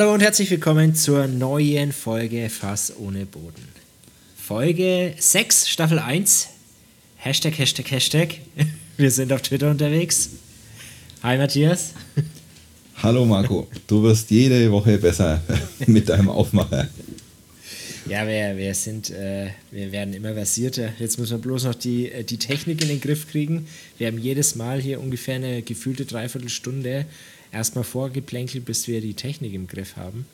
Hallo und herzlich willkommen zur neuen Folge Fass ohne Boden. Folge 6, Staffel 1. Hashtag, Hashtag, Hashtag. Wir sind auf Twitter unterwegs. Hi Matthias. Hallo Marco, du wirst jede Woche besser mit deinem Aufmacher. Ja, wir, wir sind, äh, wir werden immer versierter. Jetzt müssen wir bloß noch die, äh, die Technik in den Griff kriegen. Wir haben jedes Mal hier ungefähr eine gefühlte Dreiviertelstunde erstmal vorgeplänkelt, bis wir die Technik im Griff haben.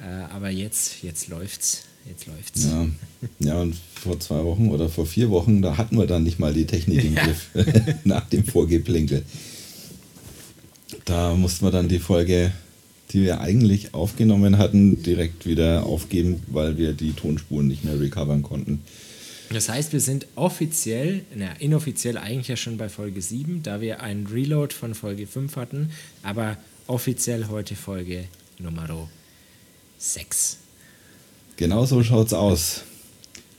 Äh, aber jetzt, jetzt läuft's. Jetzt läuft's. Ja. ja, und vor zwei Wochen oder vor vier Wochen, da hatten wir dann nicht mal die Technik im Griff nach dem Vorgeplänkel. Da mussten wir dann die Folge, die wir eigentlich aufgenommen hatten, direkt wieder aufgeben, weil wir die Tonspuren nicht mehr recovern konnten. Das heißt, wir sind offiziell, na, inoffiziell eigentlich ja schon bei Folge 7, da wir einen Reload von Folge 5 hatten, aber offiziell heute Folge Nummer 6. Genau so schaut's aus.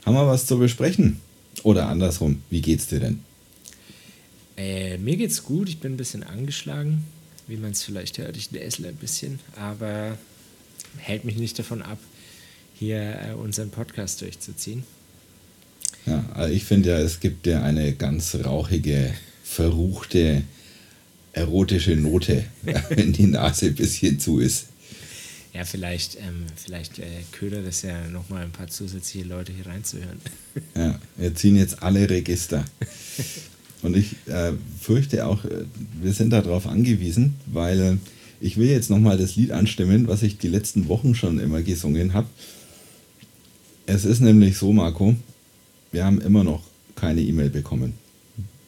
Haben wir was zu besprechen? Oder andersrum, wie geht's dir denn? Äh, mir geht's gut, ich bin ein bisschen angeschlagen, wie man es vielleicht hört. Ich näsle ein bisschen, aber hält mich nicht davon ab, hier äh, unseren Podcast durchzuziehen. Ja, also ich finde ja, es gibt ja eine ganz rauchige, verruchte, erotische Note, wenn die Nase ein bisschen zu ist. Ja, vielleicht, ähm, vielleicht äh, ködert es ja nochmal ein paar zusätzliche Leute hier reinzuhören. Ja, wir ziehen jetzt alle Register. Und ich äh, fürchte auch, äh, wir sind darauf angewiesen, weil äh, ich will jetzt nochmal das Lied anstimmen, was ich die letzten Wochen schon immer gesungen habe. Es ist nämlich so, Marco, wir haben immer noch keine E-Mail bekommen.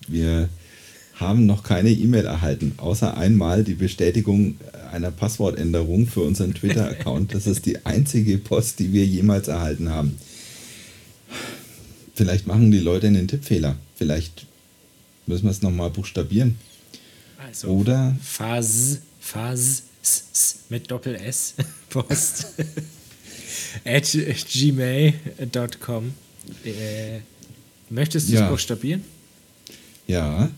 Wir haben noch keine E-Mail erhalten, außer einmal die Bestätigung einer Passwortänderung für unseren Twitter-Account. Das ist die einzige Post, die wir jemals erhalten haben. Vielleicht machen die Leute einen Tippfehler. Vielleicht müssen wir es nochmal buchstabieren. Also, Oder Phase mit Doppel S Post at gmail.com. Äh, möchtest du es Ja. buchstabieren? ja,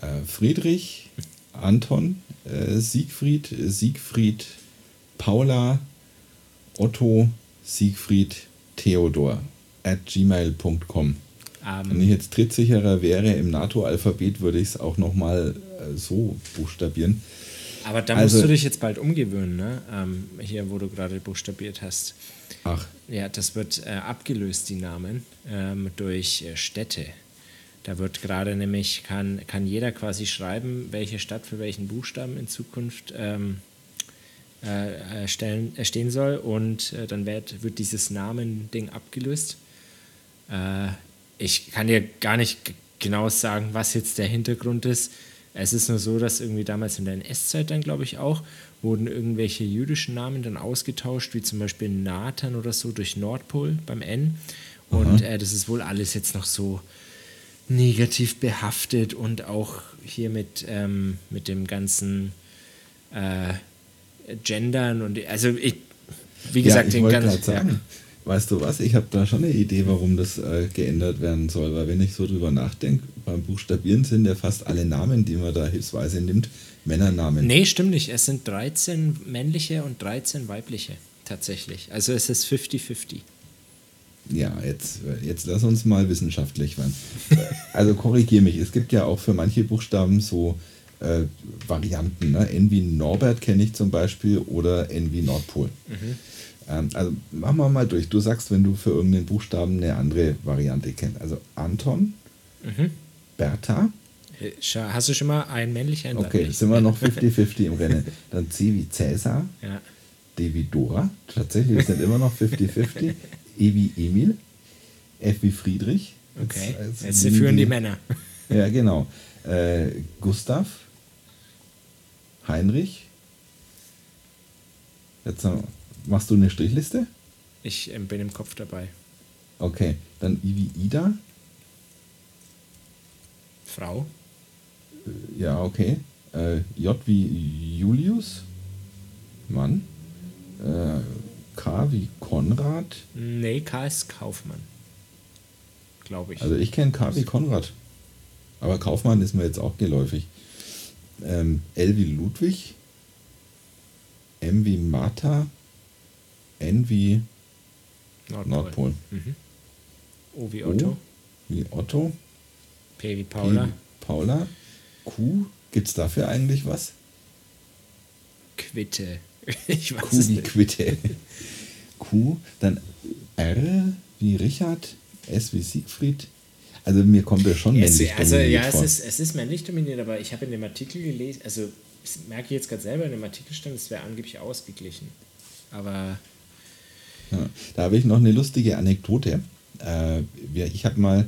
äh, Friedrich, Anton, äh, Siegfried, Siegfried, Paula, Otto, Siegfried, Theodor at gmail.com. Wenn Ähm, ich jetzt trittsicherer wäre im NATO-Alphabet, würde ich es auch nochmal äh, so buchstabieren. Aber da also- musst du dich jetzt bald umgewöhnen, ne? Ähm, hier, wo du gerade buchstabiert hast. Ach, Ja, das wird äh, abgelöst, die Namen, ähm, durch äh, Städte. Da wird gerade nämlich, kann, kann jeder quasi schreiben, welche Stadt für welchen Buchstaben in Zukunft ähm, äh, äh, stellen, äh, stehen soll und dann wird, wird dieses Namending abgelöst. Ich kann dir gar nicht genau sagen, was jetzt der Hintergrund ist. Es ist nur so, dass irgendwie damals in der NS-Zeit dann, glaube ich, auch, wurden irgendwelche jüdischen Namen dann ausgetauscht, wie zum Beispiel Nathan oder so durch Nordpol beim N. Und äh, das ist wohl alles jetzt noch so negativ behaftet und auch hier mit, ähm, mit dem ganzen äh, Gendern und also ich, wie gesagt, ja, ich den ganzen. Weißt du was, ich habe da schon eine Idee, warum das äh, geändert werden soll, weil wenn ich so drüber nachdenke, beim Buchstabieren sind ja fast alle Namen, die man da hilfsweise nimmt, Männernamen. Nee, stimmt nicht. Es sind 13 männliche und 13 weibliche tatsächlich. Also es ist 50-50. Ja, jetzt, jetzt lass uns mal wissenschaftlich werden. Also korrigier mich, es gibt ja auch für manche Buchstaben so äh, Varianten. Ne? N wie Norbert kenne ich zum Beispiel oder N wie Nordpol. Ähm, also machen wir mal durch. Du sagst, wenn du für irgendeinen Buchstaben eine andere Variante kennst. Also Anton, Bertha, Äh, Hast du schon mal ein männlicher, ein okay, weiblich? sind wir noch 50-50 im Rennen. Dann C wie Cäsar, Ja. D wie Dora, tatsächlich, wir sind immer noch 50-50. E wie Emil, F wie Friedrich. Okay. Jetzt- Jetzt, jetzt führen die Männer. Ja, genau. Äh, Gustav, Heinrich. Jetzt äh, machst du eine Strichliste? Ich ähm, bin im Kopf dabei. Okay, dann I wie Ida. Frau. Ja, okay. Äh, J wie Julius. Mann. Äh, K wie Konrad. Nee, K ist Kaufmann. Glaube ich. Also ich kenne K wie Konrad. Aber Kaufmann ist mir jetzt auch geläufig. Ähm, L wie Ludwig. M wie Martha, N wie Nordpol. Nordpol. Mhm. O wie Otto. O wie Otto, P wie P Paula. wie Paula, Q, gibt es dafür eigentlich was? Quitte. Ich weiß Q es wie nicht. Quitte. Q, dann R wie Richard, S wie Siegfried. Also mir kommt das schon Es, männlich also dominiert ja, es vor. ist, es ist männlich dominiert, aber ich habe in dem Artikel gelesen, also das merke ich jetzt gerade selber, in dem Artikel stand, es wäre angeblich ausgeglichen. Aber Ja, da habe ich noch eine lustige Anekdote. Äh, ich habe mal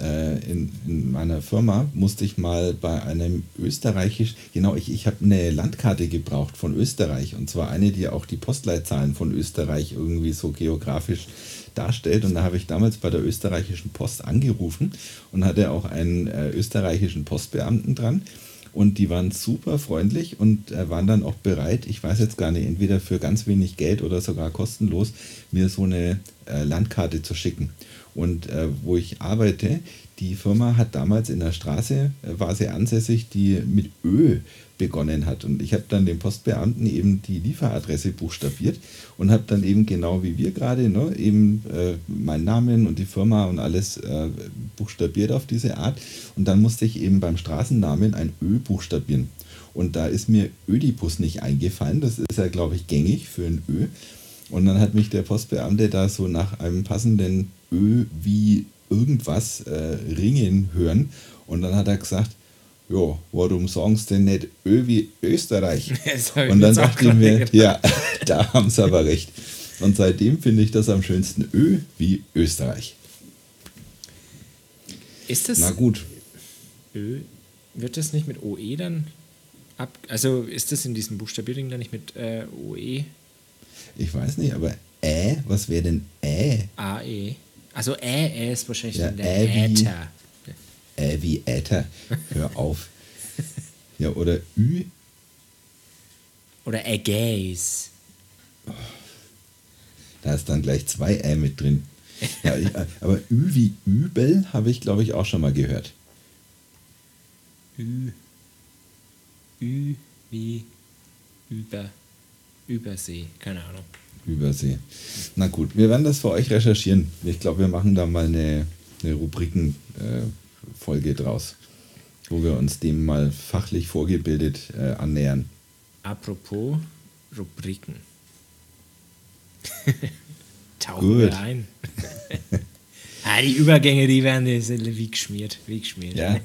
äh, in, in meiner Firma, musste ich mal bei einem österreichisch, genau, ich, ich habe eine Landkarte gebraucht von Österreich und zwar eine, die auch die Postleitzahlen von Österreich irgendwie so geografisch darstellt. Und da habe ich damals bei der österreichischen Post angerufen und hatte auch einen äh, österreichischen Postbeamten dran. Und die waren super freundlich und äh, waren dann auch bereit, ich weiß jetzt gar nicht, entweder für ganz wenig Geld oder sogar kostenlos, mir so eine äh, Landkarte zu schicken. Und äh, wo ich arbeite, die Firma hat damals in der Straße, äh, war sie ansässig, die mit Ö begonnen hat. Und ich habe dann dem Postbeamten eben die Lieferadresse buchstabiert und habe dann eben genau wie wir gerade, ne, eben äh, meinen Namen und die Firma und alles äh, buchstabiert auf diese Art. Und dann musste ich eben beim Straßennamen ein Ö buchstabieren. Und da ist mir Ödipus nicht eingefallen. Das ist ja, glaube ich, gängig für ein Ö. Und dann hat mich der Postbeamte da so nach einem passenden Ö wie irgendwas äh, ringen hören. Und dann hat er gesagt, ja, warum sagen sie denn nicht Ö wie Österreich? Und dann dachte ich mir, gedacht. ja, da haben sie aber recht. Und seitdem finde ich das am schönsten Ö wie Österreich. ist das Na gut, Ö? Wird das nicht mit OE dann ab? Also ist das in diesem Buchstabierung dann nicht mit äh, OE? ich weiß nicht, aber Ä, was wäre denn Ä? AE? Also Ä, Ä ist wahrscheinlich Ja, der Ä Äther. Ä wie Äther. Hör auf. Ja, oder Ü, Oder Ägäis. da ist dann gleich zwei Ä mit drin. Ja, äh, aber Ü wie Übel habe ich, glaube ich, auch schon mal gehört. Ü. Ü wie über. Übersee. Keine Ahnung. Übersee. Na gut, wir werden das für euch recherchieren. Ich glaube, wir machen da mal eine, eine Rubriken-Folge draus, wo wir uns dem mal fachlich vorgebildet äh, annähern. Apropos Rubriken. Tauchen wir ein. ah, die Übergänge, die werden wie geschmiert. Wie geschmiert. Ja,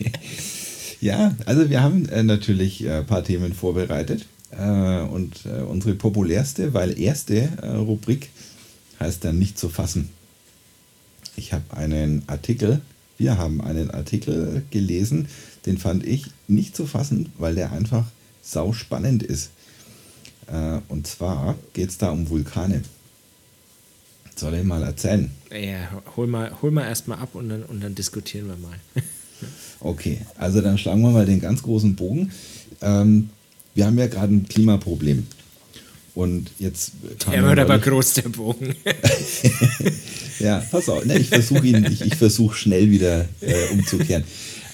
ja also wir haben äh, natürlich äh, ein paar Themen vorbereitet. Äh, und äh, unsere populärste, weil erste äh, Rubrik heißt dann nicht zu fassen. Ich habe einen Artikel, wir haben einen Artikel gelesen, den fand ich nicht zu fassen, weil der einfach sau spannend ist. Äh, und zwar geht es da um Vulkane. Soll ich mal erzählen? Ja, hol mal, hol mal erstmal ab und dann, und dann diskutieren wir mal. Okay, also dann schlagen wir mal den ganz großen Bogen. Ähm, wir haben ja gerade ein Klimaproblem. Und jetzt man wird aber groß, der Bogen. Ja, pass auf, ne, ich versuche ihn, ich, ich versuche schnell wieder äh, umzukehren.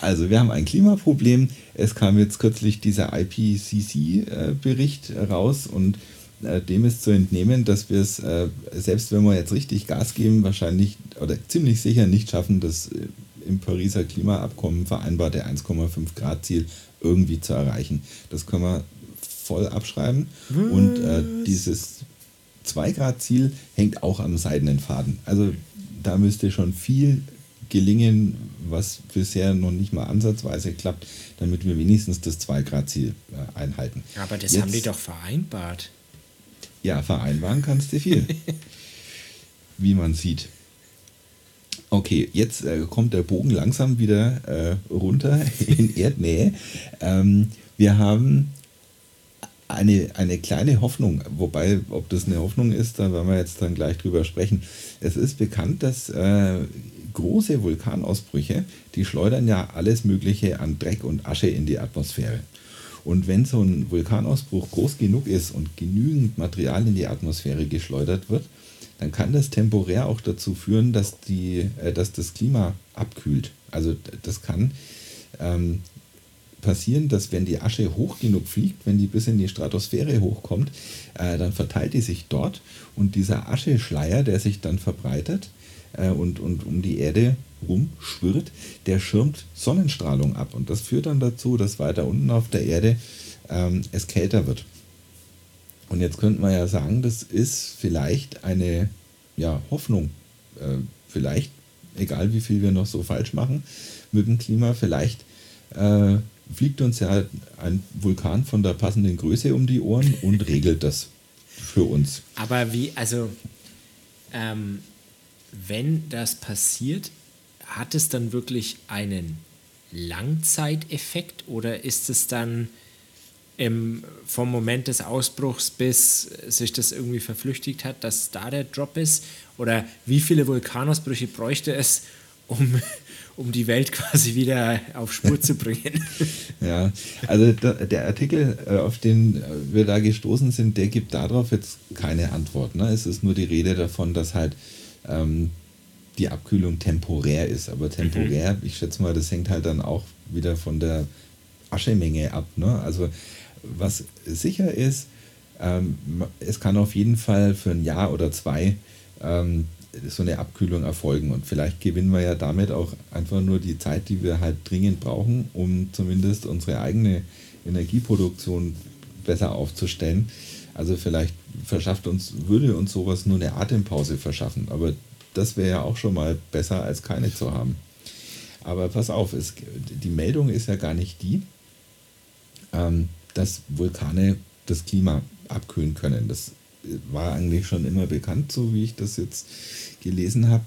Also wir haben ein Klimaproblem. Es kam jetzt kürzlich dieser IPCC-Bericht raus und äh, dem ist zu entnehmen, dass wir es, äh, selbst wenn wir jetzt richtig Gas geben, wahrscheinlich oder ziemlich sicher nicht schaffen, das äh, im Pariser Klimaabkommen vereinbarte 1,5 Grad Ziel irgendwie zu erreichen. Das können wir voll abschreiben. Und äh, dieses 2 Grad Ziel hängt auch am seidenen Faden. Also da müsste schon viel gelingen, was bisher noch nicht mal ansatzweise klappt, damit wir wenigstens das 2 Grad Ziel äh, einhalten. Aber das Jetzt- haben die doch vereinbart. Ja, vereinbaren kannst du viel. wie man sieht. Okay, jetzt äh, kommt der Bogen langsam wieder äh, runter in Erdnähe. Ähm, wir haben eine, eine kleine Hoffnung, wobei, ob das eine Hoffnung ist, da werden wir jetzt dann gleich drüber sprechen. Es ist bekannt, dass äh, große Vulkanausbrüche, die schleudern ja alles Mögliche an Dreck und Asche in die Atmosphäre. Und wenn so ein Vulkanausbruch groß genug ist und genügend Material in die Atmosphäre geschleudert wird, dann kann das temporär auch dazu führen, dass, die, äh, dass das Klima abkühlt. Also das kann ähm, passieren, dass wenn die Asche hoch genug fliegt, wenn die bis in die Stratosphäre hochkommt, äh, dann verteilt die sich dort und dieser Ascheschleier, der sich dann verbreitet äh, und, und um die Erde rumschwirrt, der schirmt Sonnenstrahlung ab und das führt dann dazu, dass weiter unten auf der Erde ähm, es kälter wird. Und jetzt könnte man ja sagen, das ist vielleicht eine ja, Hoffnung. Äh, vielleicht, egal wie viel wir noch so falsch machen mit dem Klima, vielleicht äh, fliegt uns ja ein Vulkan von der passenden Größe um die Ohren und regelt das für uns. Aber wie, also, ähm, wenn das passiert, hat es dann wirklich einen Langzeiteffekt oder ist es dann im, vom Moment des Ausbruchs bis sich das irgendwie verflüchtigt hat, dass da der Drop ist? Oder wie viele Vulkanausbrüche bräuchte es, um, um die Welt quasi wieder auf Spur zu bringen? ja, also der Artikel, äh, auf den wir da gestoßen sind, der gibt darauf jetzt keine Antwort. Ne? Es ist nur die Rede davon, dass halt ähm, die Abkühlung temporär ist. Aber temporär, mhm. ich schätze mal, das hängt halt dann auch wieder von der Aschemenge ab. Ne? Also was sicher ist, ähm, es kann auf jeden Fall für ein Jahr oder zwei ähm, so eine Abkühlung erfolgen. Und vielleicht gewinnen wir ja damit auch einfach nur die Zeit, die wir halt dringend brauchen, um zumindest unsere eigene Energieproduktion besser aufzustellen. Also vielleicht verschafft uns, würde uns sowas nur eine Atempause verschaffen. Aber das wäre ja auch schon mal besser, als keine zu haben. Aber pass auf, es, die Meldung ist ja gar nicht die, ähm, dass Vulkane das Klima abkühlen können. Das war eigentlich schon immer bekannt, so wie ich das jetzt gelesen habe.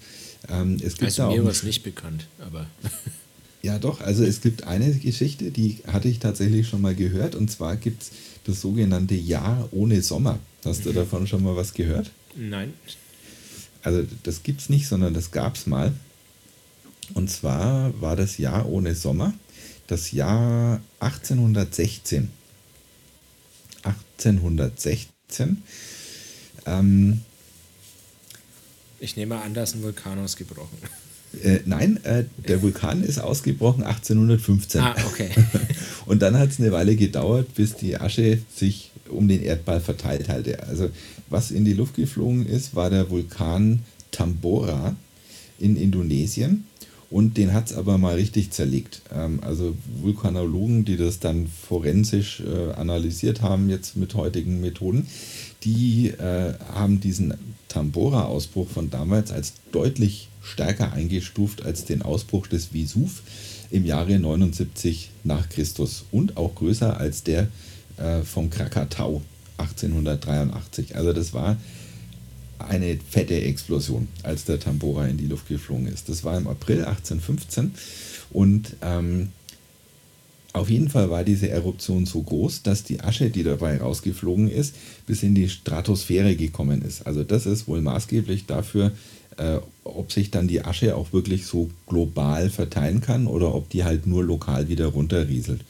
Ähm, es gibt also mir war es nicht bekannt, aber... ja doch, also es gibt eine Geschichte, die hatte ich tatsächlich schon mal gehört, und zwar gibt es das sogenannte Jahr ohne Sommer. Hast du mhm. davon schon mal was gehört? Nein. Also das gibt es nicht, sondern das gab es mal. Und zwar war das Jahr ohne Sommer das Jahr 1816. 1816. Ähm, ich nehme an, da ist ein Vulkan ausgebrochen. Äh, nein, äh, der Vulkan ist ausgebrochen 1815. Ah, okay. Und dann hat es eine Weile gedauert, bis die Asche sich um den Erdball verteilt hatte. Also was in die Luft geflogen ist, war der Vulkan Tambora in Indonesien. Und den hat es aber mal richtig zerlegt. Ähm, also Vulkanologen, die das dann forensisch äh, analysiert haben, jetzt mit heutigen Methoden, die äh, haben diesen Tambora-Ausbruch von damals als deutlich stärker eingestuft als den Ausbruch des Vesuv im Jahre 79 nach Christus und auch größer als der äh, vom Krakatau 1883. Also das war eine fette Explosion, als der Tambora in die Luft geflogen ist. Das war im April 1815 und ähm, auf jeden Fall war diese Eruption so groß, dass die Asche, die dabei rausgeflogen ist, bis in die Stratosphäre gekommen ist. Also das ist wohl maßgeblich dafür, äh, ob sich dann die Asche auch wirklich so global verteilen kann oder ob die halt nur lokal wieder runterrieselt.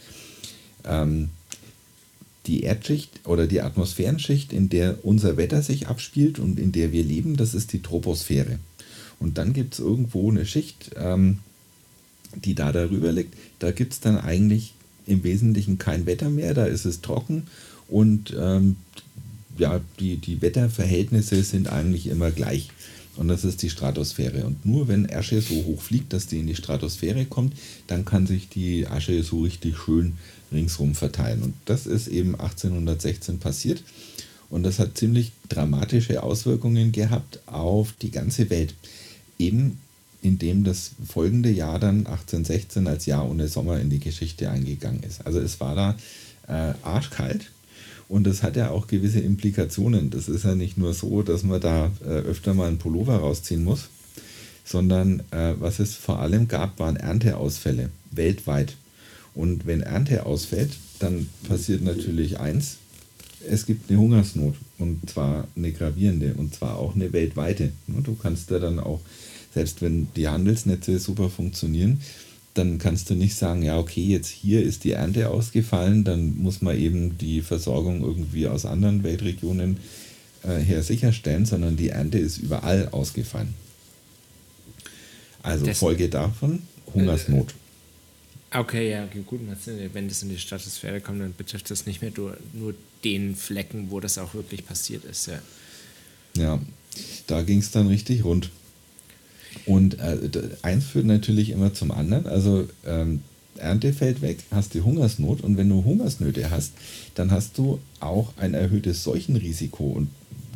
Ähm, die Erdschicht oder die Atmosphärenschicht, in der unser Wetter sich abspielt und in der wir leben, das ist die Troposphäre. Und dann gibt es irgendwo eine Schicht, ähm, die da darüber liegt. Da gibt es dann eigentlich im Wesentlichen kein Wetter mehr, da ist es trocken und ähm, ja, die, die Wetterverhältnisse sind eigentlich immer gleich. Und das ist die Stratosphäre. Und nur wenn Asche so hoch fliegt, dass die in die Stratosphäre kommt, dann kann sich die Asche so richtig schön ringsrum verteilen. Und das ist eben 1816 passiert. Und das hat ziemlich dramatische Auswirkungen gehabt auf die ganze Welt. Eben indem das folgende Jahr dann 1816 als Jahr ohne Sommer in die Geschichte eingegangen ist. Also es war da äh, arschkalt und das hat ja auch gewisse Implikationen. Das ist ja nicht nur so, dass man da äh, öfter mal einen Pullover rausziehen muss, sondern äh, was es vor allem gab, waren Ernteausfälle weltweit. Und wenn Ernte ausfällt, dann passiert natürlich eins, es gibt eine Hungersnot und zwar eine gravierende und zwar auch eine weltweite. Du kannst da dann auch, selbst wenn die Handelsnetze super funktionieren, dann kannst du nicht sagen, ja, okay, jetzt hier ist die Ernte ausgefallen, dann muss man eben die Versorgung irgendwie aus anderen Weltregionen äh, her sicherstellen, sondern die Ernte ist überall ausgefallen. Also Folge davon, Hungersnot. Okay, ja, gut, wenn das in die Stratosphäre kommt, dann betrifft das nicht mehr nur, nur den Flecken, wo das auch wirklich passiert ist. Ja, ja da ging es dann richtig rund. Und äh, eins führt natürlich immer zum anderen. Also ähm, Ernte fällt weg, hast die Hungersnot und wenn du Hungersnöte hast, dann hast du auch ein erhöhtes Seuchenrisiko. Und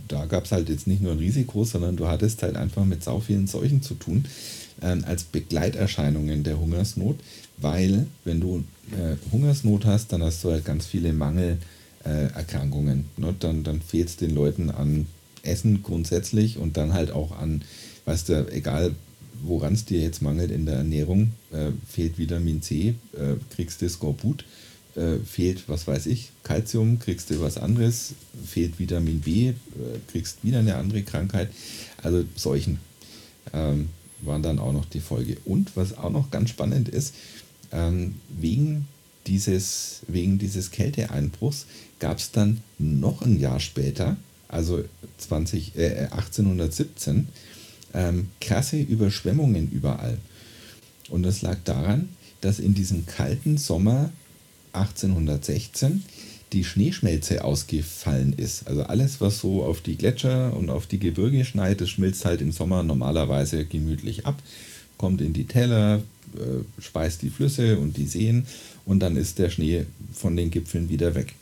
da gab es halt jetzt nicht nur ein Risiko, sondern du hattest halt einfach mit sau vielen Seuchen zu tun ähm, als Begleiterscheinungen der Hungersnot, weil wenn du äh, Hungersnot hast, dann hast du halt ganz viele Mangelerkrankungen. Äh, ne? Dann, dann fehlt es den Leuten an Essen grundsätzlich und dann halt auch an, weißt du, egal woran es dir jetzt mangelt in der Ernährung, äh, fehlt Vitamin C, äh, kriegst du Skorbut, äh, fehlt, was weiß ich, Kalzium, kriegst du was anderes, fehlt Vitamin B, äh, kriegst wieder eine andere Krankheit. Also solchen ähm, waren dann auch noch die Folge. Und was auch noch ganz spannend ist, ähm, wegen dieses, wegen dieses Kälteeinbruchs gab es dann noch ein Jahr später, also 20, äh, 1817, ähm, krasse Überschwemmungen überall. Und das lag daran, dass in diesem kalten Sommer 1816 die Schneeschmelze ausgefallen ist. Also alles, was so auf die Gletscher und auf die Gebirge schneit, das schmilzt halt im Sommer normalerweise gemütlich ab, kommt in die Täler, äh, speist die Flüsse und die Seen und dann ist der Schnee von den Gipfeln wieder weg.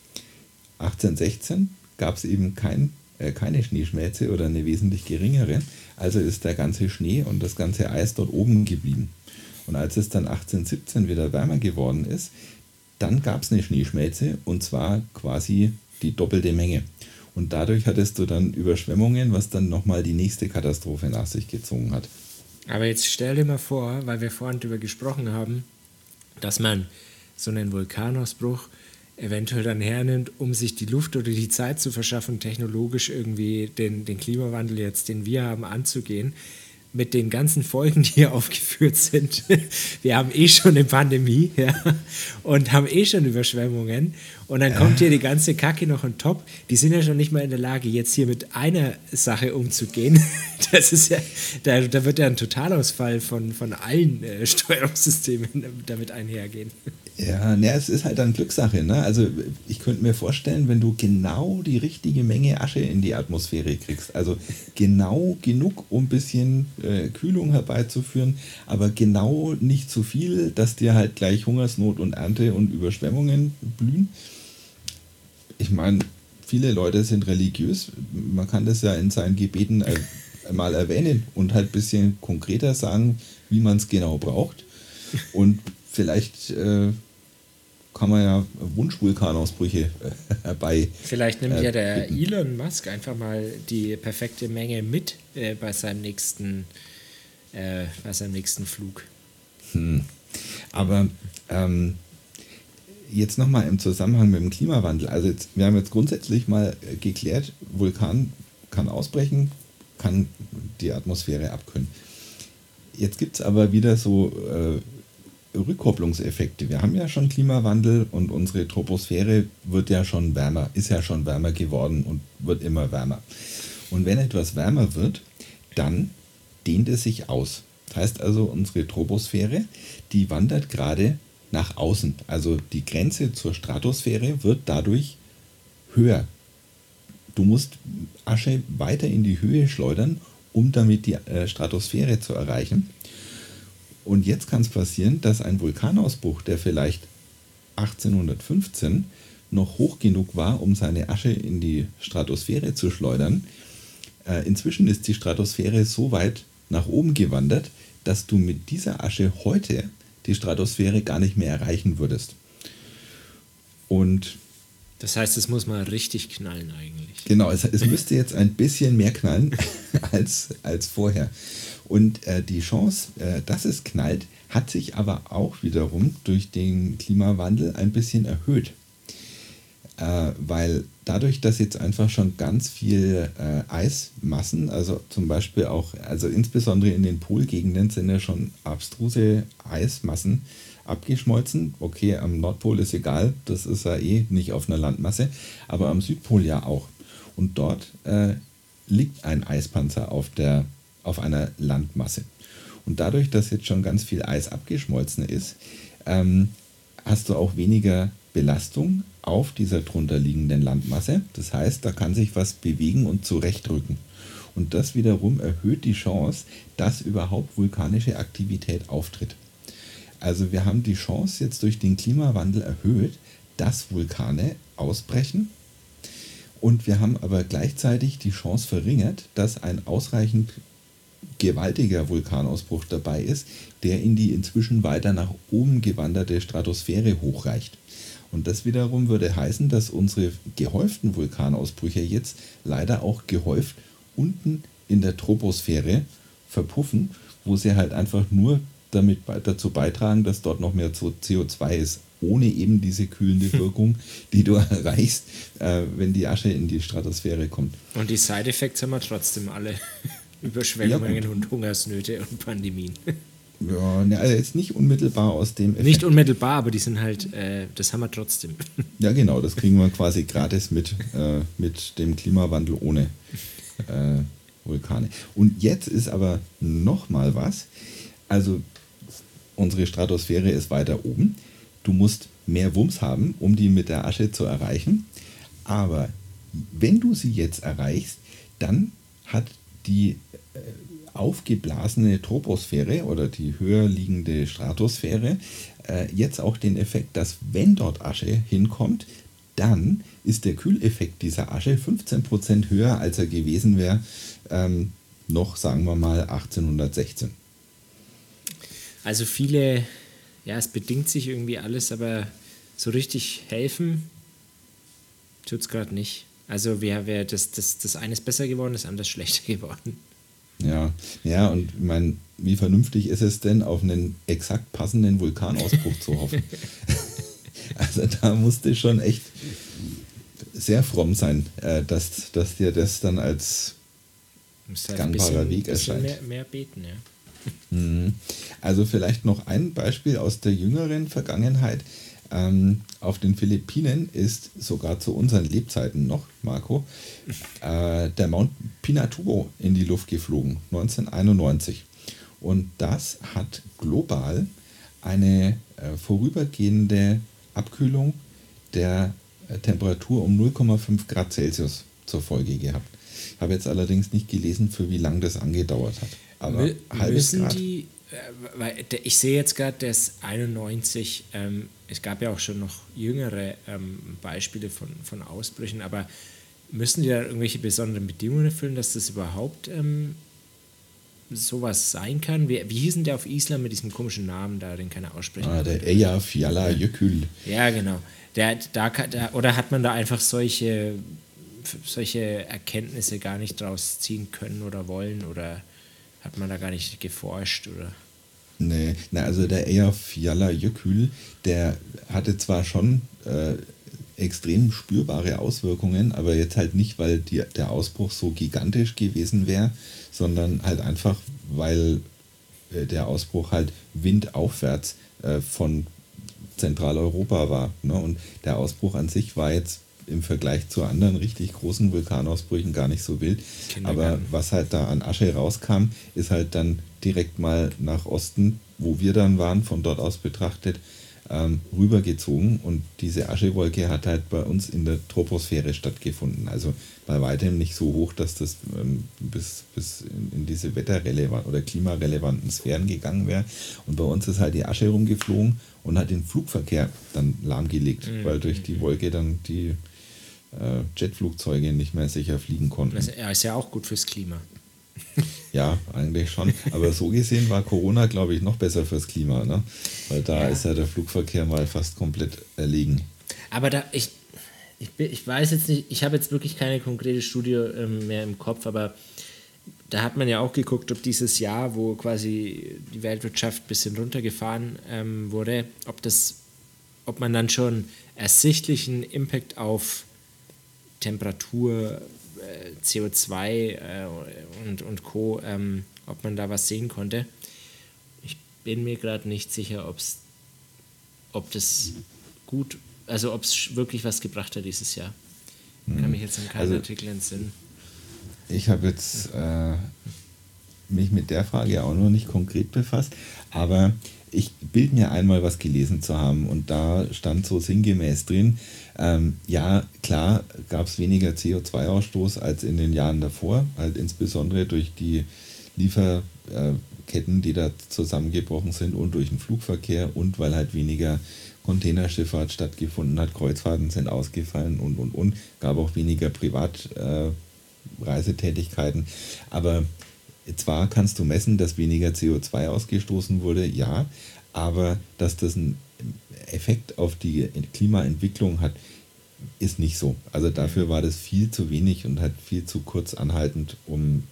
1816 gab es eben kein, äh, keine Schneeschmelze oder eine wesentlich geringere, also ist der ganze Schnee und das ganze Eis dort oben geblieben. Und als es dann 1817 wieder wärmer geworden ist, dann gab es eine Schneeschmelze und zwar quasi die doppelte Menge. Und dadurch hattest du dann Überschwemmungen, was dann nochmal die nächste Katastrophe nach sich gezogen hat. Aber jetzt stell dir mal vor, weil wir vorhin darüber gesprochen haben, dass man so einen Vulkanausbruch eventuell dann hernimmt, um sich die Luft oder die Zeit zu verschaffen, technologisch irgendwie den, den Klimawandel jetzt, den wir haben, anzugehen mit den ganzen Folgen, die hier aufgeführt sind. Wir haben eh schon eine Pandemie ja, und haben eh schon Überschwemmungen. Und dann kommt hier die ganze Kacke noch on top. Die sind ja schon nicht mal in der Lage, jetzt hier mit einer Sache umzugehen. Das ist ja, da, da wird ja ein Totalausfall von, von allen äh, Steuerungssystemen damit einhergehen. Ja, ne, es ist halt dann Glückssache. Ne? Also ich könnte mir vorstellen, wenn du genau die richtige Menge Asche in die Atmosphäre kriegst, also genau genug, um ein bisschen äh, Kühlung herbeizuführen, aber genau nicht zu viel, dass dir halt gleich Hungersnot und Ernte und Überschwemmungen blühen. Ich meine, viele Leute sind religiös. Man kann das ja in seinen Gebeten mal erwähnen und halt ein bisschen konkreter sagen, wie man es genau braucht. Und vielleicht äh, kann man ja Wunschvulkanausbrüche äh, herbei. Vielleicht nimmt äh, ja der bitten. Elon Musk einfach mal die perfekte Menge mit äh, bei seinem nächsten, äh, bei seinem nächsten Flug. Hm. Aber ähm, jetzt nochmal im Zusammenhang mit dem Klimawandel. Also jetzt, wir haben jetzt grundsätzlich mal äh, geklärt, Vulkan kann ausbrechen, kann die Atmosphäre abkühlen. Jetzt gibt es aber wieder so äh, Rückkopplungseffekte. Wir haben ja schon Klimawandel und unsere Troposphäre wird ja schon wärmer, ist ja schon wärmer geworden und wird immer wärmer. Und wenn etwas wärmer wird, dann dehnt es sich aus. Das heißt also, unsere Troposphäre, die wandert gerade nach außen. Also die Grenze zur Stratosphäre wird dadurch höher. Du musst Asche weiter in die Höhe schleudern, um damit die äh, Stratosphäre zu erreichen. Und jetzt kann es passieren, dass ein Vulkanausbruch, der vielleicht 1815 noch hoch genug war, um seine Asche in die Stratosphäre zu schleudern, inzwischen ist die Stratosphäre so weit nach oben gewandert, dass du mit dieser Asche heute die Stratosphäre gar nicht mehr erreichen würdest. Und das heißt, es muss mal richtig knallen eigentlich. Genau, es, es müsste jetzt ein bisschen mehr knallen als, als vorher. Und äh, die Chance, äh, dass es knallt, hat sich aber auch wiederum durch den Klimawandel ein bisschen erhöht. Äh, weil dadurch, dass jetzt einfach schon ganz viel äh, Eismassen, also zum Beispiel auch, also insbesondere in den Polgegenden sind ja schon abstruse Eismassen abgeschmolzen. Okay, am Nordpol ist egal, das ist ja eh nicht auf einer Landmasse, aber am Südpol ja auch. Und dort äh, liegt ein Eispanzer auf der auf einer Landmasse. Und dadurch, dass jetzt schon ganz viel Eis abgeschmolzen ist, ähm, hast du auch weniger Belastung auf dieser drunter liegenden Landmasse. Das heißt, da kann sich was bewegen und zurechtrücken. Und das wiederum erhöht die Chance, dass überhaupt vulkanische Aktivität auftritt. Also wir haben die Chance jetzt durch den Klimawandel erhöht, dass Vulkane ausbrechen. Und wir haben aber gleichzeitig die Chance verringert, dass ein ausreichend gewaltiger Vulkanausbruch dabei ist, der in die inzwischen weiter nach oben gewanderte Stratosphäre hochreicht. Und das wiederum würde heißen, dass unsere gehäuften Vulkanausbrüche jetzt leider auch gehäuft unten in der Troposphäre verpuffen, wo sie halt einfach nur damit dazu beitragen, dass dort noch mehr CO2 ist, ohne eben diese kühlende Wirkung, die du erreichst, äh, wenn die Asche in die Stratosphäre kommt. Und die Side-Effects haben wir trotzdem alle. Überschwemmungen ja, und Hungersnöte und Pandemien. Ja, ne, also jetzt nicht unmittelbar aus dem Effekt. Nicht unmittelbar, aber die sind halt, äh, das haben wir trotzdem. Ja, genau, das kriegen wir quasi gratis mit, äh, mit dem Klimawandel ohne äh, Vulkane. Und jetzt ist aber nochmal was. Also, unsere Stratosphäre ist weiter oben. Du musst mehr Wumms haben, um die mit der Asche zu erreichen. Aber wenn du sie jetzt erreichst, dann hat die äh, aufgeblasene Troposphäre oder die höher liegende Stratosphäre äh, jetzt auch den Effekt, dass wenn dort Asche hinkommt, dann ist der Kühleffekt dieser Asche 15% höher, als er gewesen wäre, ähm, noch sagen wir mal 1816. Also viele, ja, es bedingt sich irgendwie alles, aber so richtig helfen tut es gerade nicht. Also wir, wir, das, das, das eine ist besser geworden, das andere ist schlechter geworden. Ja, ja, und ich meine, wie vernünftig ist es denn, auf einen exakt passenden Vulkanausbruch zu hoffen? also da musste schon echt sehr fromm sein, äh, dass, dass dir das dann als halt gangbarer Weg erscheint. Mehr, mehr beten, ja. Mhm. Also vielleicht noch ein Beispiel aus der jüngeren Vergangenheit. Ähm, auf den Philippinen ist sogar zu unseren Lebzeiten noch, Marco, äh, der Mount Pinatubo in die Luft geflogen, 1991. Und das hat global eine äh, vorübergehende Abkühlung der äh, Temperatur um 0,5 Grad Celsius zur Folge gehabt. Ich habe jetzt allerdings nicht gelesen, für wie lange das angedauert hat. Aber Mü halbes Grad. Die, äh, weil ich sehe jetzt gerade, ist 91. Ähm, es gab ja auch schon noch jüngere ähm, Beispiele von, von Ausbrüchen, aber müssen die da irgendwelche besonderen Bedingungen erfüllen, dass das überhaupt ähm, sowas sein kann? Wie, wie hieß denn der auf Island mit diesem komischen Namen da, den keiner aussprechen Ah, der Eyjafjallajökull. Ja, genau. Der, da, da, oder hat man da einfach solche, solche Erkenntnisse gar nicht draus ziehen können oder wollen oder hat man da gar nicht geforscht oder? Nee, na, also der Eyjafjallajökull, der hatte zwar schon äh, extrem spürbare Auswirkungen, aber jetzt halt nicht, weil die, der Ausbruch so gigantisch gewesen wäre, sondern halt einfach, weil äh, der Ausbruch halt windaufwärts äh, von Zentraleuropa war. Ne? Und der Ausbruch an sich war jetzt im Vergleich zu anderen richtig großen Vulkanausbrüchen gar nicht so wild. Aber was halt da an Asche rauskam, ist halt dann direkt mal nach Osten, wo wir dann waren, von dort aus betrachtet, ähm, rübergezogen und diese Aschewolke hat halt bei uns in der Troposphäre stattgefunden. Also bei weitem nicht so hoch, dass das ähm, bis, bis in, in diese wetterrelevanten oder klimarelevanten Sphären gegangen wäre. Und bei uns ist halt die Asche rumgeflogen und hat den Flugverkehr dann lahmgelegt, mhm. weil durch die Wolke dann die äh, Jetflugzeuge nicht mehr sicher fliegen konnten. Das ist ja auch gut fürs Klima. Ja, eigentlich schon. Aber so gesehen war Corona, glaube ich, noch besser fürs Klima, ne? Weil da ja. ist ja der Flugverkehr mal fast komplett erlegen. Aber da, ich, ich, ich weiß jetzt nicht, ich habe jetzt wirklich keine konkrete Studie ähm, mehr im Kopf, aber da hat man ja auch geguckt, ob dieses Jahr, wo quasi die Weltwirtschaft ein bisschen runtergefahren ähm, wurde, ob das, ob man dann schon ersichtlichen Impact auf Temperatur, CO2 äh, und, und Co., ähm, ob man da was sehen konnte. Ich bin mir gerade nicht sicher, ob's, ob das gut, also ob es wirklich was gebracht hat dieses Jahr. Ich kann hm. mich jetzt an keinen also, Artikel entsinnen. Ich habe jetzt äh, mich mit der Frage auch noch nicht konkret befasst, aber ich bild mir einmal was gelesen zu haben und da stand so sinngemäß drin, ähm, ja, klar gab es weniger CO2-Ausstoß als in den Jahren davor, halt insbesondere durch die Lieferketten, die da zusammengebrochen sind und durch den Flugverkehr und weil halt weniger Containerschifffahrt stattgefunden hat, Kreuzfahrten sind ausgefallen und und und, gab auch weniger Privatreisetätigkeiten. Äh, Aber zwar kannst du messen, dass weniger CO2 ausgestoßen wurde, ja, aber dass das einen Effekt auf die Klimaentwicklung hat, ist nicht so. Also dafür war das viel zu wenig und hat viel zu kurz anhaltend, um.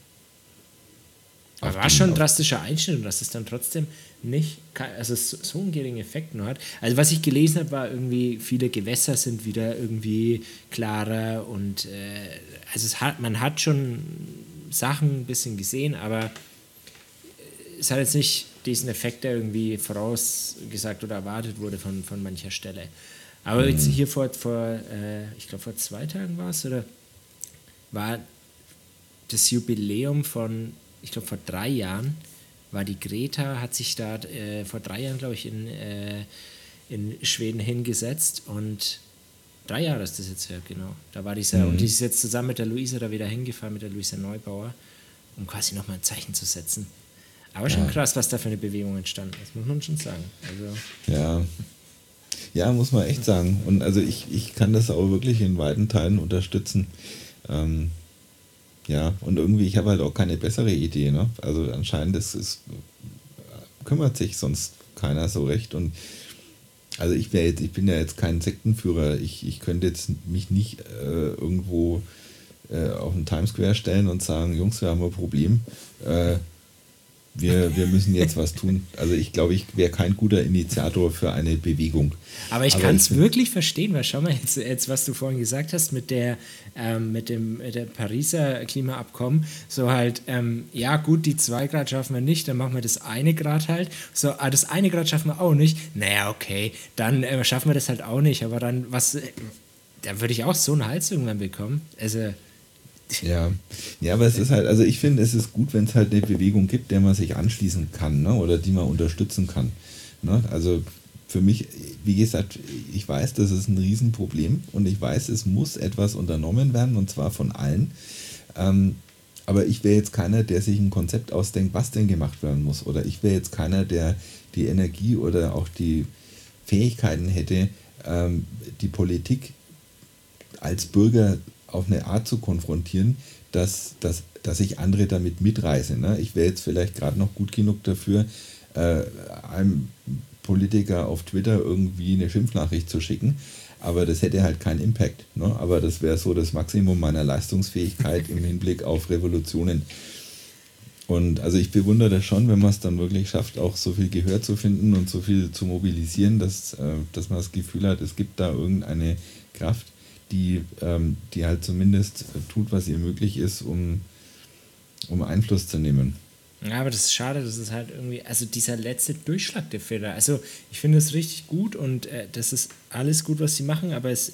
Aber war schon ein drastischer Einschnitt, dass es dann trotzdem nicht, also so einen geringen Effekt nur hat. Also was ich gelesen habe, war irgendwie, viele Gewässer sind wieder irgendwie klarer und äh, also es hat, man hat schon Sachen ein bisschen gesehen, aber es hat jetzt nicht diesen Effekt, der irgendwie vorausgesagt oder erwartet wurde von, von mancher Stelle. Aber mhm. jetzt hier vor, vor äh, ich glaube vor zwei Tagen war es, oder war das Jubiläum von, ich glaube vor drei Jahren, war die Greta, hat sich da äh, vor drei Jahren, glaube ich, in, äh, in Schweden hingesetzt und drei Jahre ist das jetzt her, genau. Da war dieser, mhm. und die ist jetzt zusammen mit der Luisa da wieder hingefahren, mit der Luisa Neubauer, um quasi nochmal ein Zeichen zu setzen. Aber schon ja. krass, was da für eine Bewegung entstanden ist, muss man schon sagen. Also, ja. Ja, muss man echt sagen. Und also ich, ich kann das auch wirklich in weiten Teilen unterstützen. Ähm, ja, und irgendwie, ich habe halt auch keine bessere Idee. Ne? Also anscheinend ist, ist, kümmert sich sonst keiner so recht. Und also ich wäre jetzt, ich bin ja jetzt kein Sektenführer. Ich, ich könnte jetzt mich nicht äh, irgendwo äh, auf den Times Square stellen und sagen, Jungs, wir haben ein Problem. Äh, wir, wir müssen jetzt was tun. Also ich glaube, ich wäre kein guter Initiator für eine Bewegung. Aber ich kann es wirklich verstehen, weil schau mal jetzt, jetzt, was du vorhin gesagt hast mit der ähm, mit dem mit der Pariser Klimaabkommen, so halt, ähm, ja gut, die zwei Grad schaffen wir nicht, dann machen wir das eine Grad halt. So, ah, das eine Grad schaffen wir auch nicht. Naja, okay, dann äh, schaffen wir das halt auch nicht. Aber dann, was, äh, da würde ich auch so einen Hals irgendwann bekommen. Also ja. ja, aber es ist halt, also ich finde, es ist gut, wenn es halt eine Bewegung gibt, der man sich anschließen kann ne? oder die man unterstützen kann. Ne? Also für mich, wie gesagt, ich weiß, das ist ein Riesenproblem und ich weiß, es muss etwas unternommen werden und zwar von allen. Ähm, aber ich wäre jetzt keiner, der sich ein Konzept ausdenkt, was denn gemacht werden muss. Oder ich wäre jetzt keiner, der die Energie oder auch die Fähigkeiten hätte, ähm, die Politik als Bürger auf eine Art zu konfrontieren, dass, dass, dass ich andere damit mitreiße. Ne? Ich wäre jetzt vielleicht gerade noch gut genug dafür, äh, einem Politiker auf Twitter irgendwie eine Schimpfnachricht zu schicken, aber das hätte halt keinen Impact. Ne? Aber das wäre so das Maximum meiner Leistungsfähigkeit im Hinblick auf Revolutionen. Und also ich bewundere das schon, wenn man es dann wirklich schafft, auch so viel Gehör zu finden und so viel zu mobilisieren, dass, äh, dass man das Gefühl hat, es gibt da irgendeine Kraft, die, ähm, die halt zumindest tut, was ihr möglich ist, um, um Einfluss zu nehmen. Ja, aber das ist schade, das ist halt irgendwie, also dieser letzte Durchschlag der Fehler. Also ich finde es richtig gut und äh, das ist alles gut, was sie machen, aber es,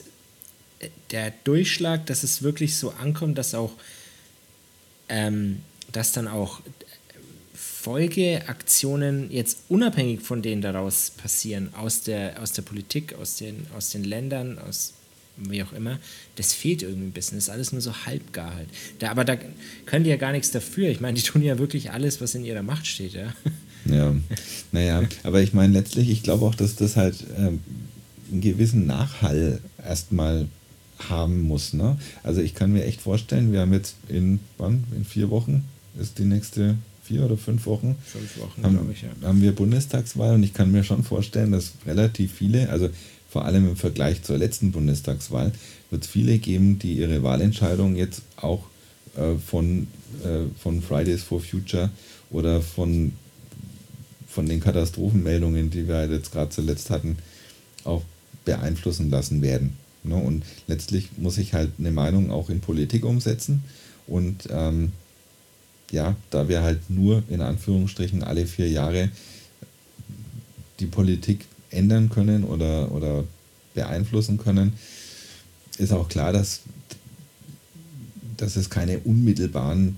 äh, der Durchschlag, dass es wirklich so ankommt, dass auch, ähm, dass dann auch Folgeaktionen jetzt unabhängig von denen daraus passieren, aus der, aus der Politik, aus den, aus den Ländern, aus wie auch immer, das fehlt irgendwie ein bisschen. Das ist alles nur so halbgar halt. Da, aber da können die ja gar nichts dafür. Ich meine, die tun ja wirklich alles, was in ihrer Macht steht, ja. Ja, naja, aber ich meine, letztlich, ich glaube auch, dass das halt ähm, einen gewissen Nachhall erstmal haben muss. Ne? Also ich kann mir echt vorstellen, wir haben jetzt in, wann? In vier Wochen ist die nächste vier oder fünf Wochen, fünf Wochen haben, ich, ja. haben wir Bundestagswahl und ich kann mir schon vorstellen, dass relativ viele, also vor allem im Vergleich zur letzten Bundestagswahl, wird es viele geben, die ihre Wahlentscheidung jetzt auch äh, von, äh, von Fridays for Future oder von, von den Katastrophenmeldungen, die wir jetzt gerade zuletzt hatten, auch beeinflussen lassen werden. Ne? Und letztlich muss ich halt eine Meinung auch in Politik umsetzen. Und ähm, ja, da wir halt nur in Anführungsstrichen alle vier Jahre die Politik ändern können oder, oder beeinflussen können, ist auch klar, dass, dass es keine unmittelbaren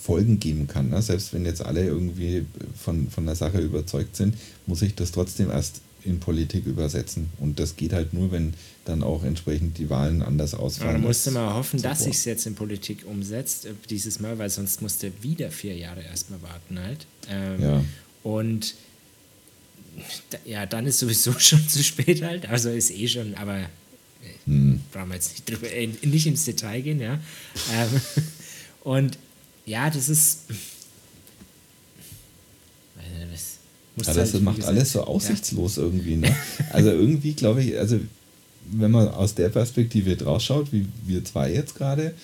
Folgen geben kann. Ne? Selbst wenn jetzt alle irgendwie von, von der Sache überzeugt sind, muss ich das trotzdem erst in Politik übersetzen. Und das geht halt nur, wenn dann auch entsprechend die Wahlen anders ausfallen. Da musste man hoffen, dass sich es jetzt in Politik umsetzt, äh, dieses Mal, weil sonst musste wieder vier Jahre erstmal warten halt. Ähm, ja. Und ja, dann ist sowieso schon zu spät halt. Also ist eh schon, aber äh, hm. brauchen wir jetzt nicht, drüber, äh, nicht ins Detail gehen, ja. ähm, und ja, das ist. Ja, das halt, macht alles so aussichtslos ja. irgendwie. Ne? Also irgendwie glaube ich, also wenn man aus der Perspektive draus schaut, wie wir zwei jetzt gerade,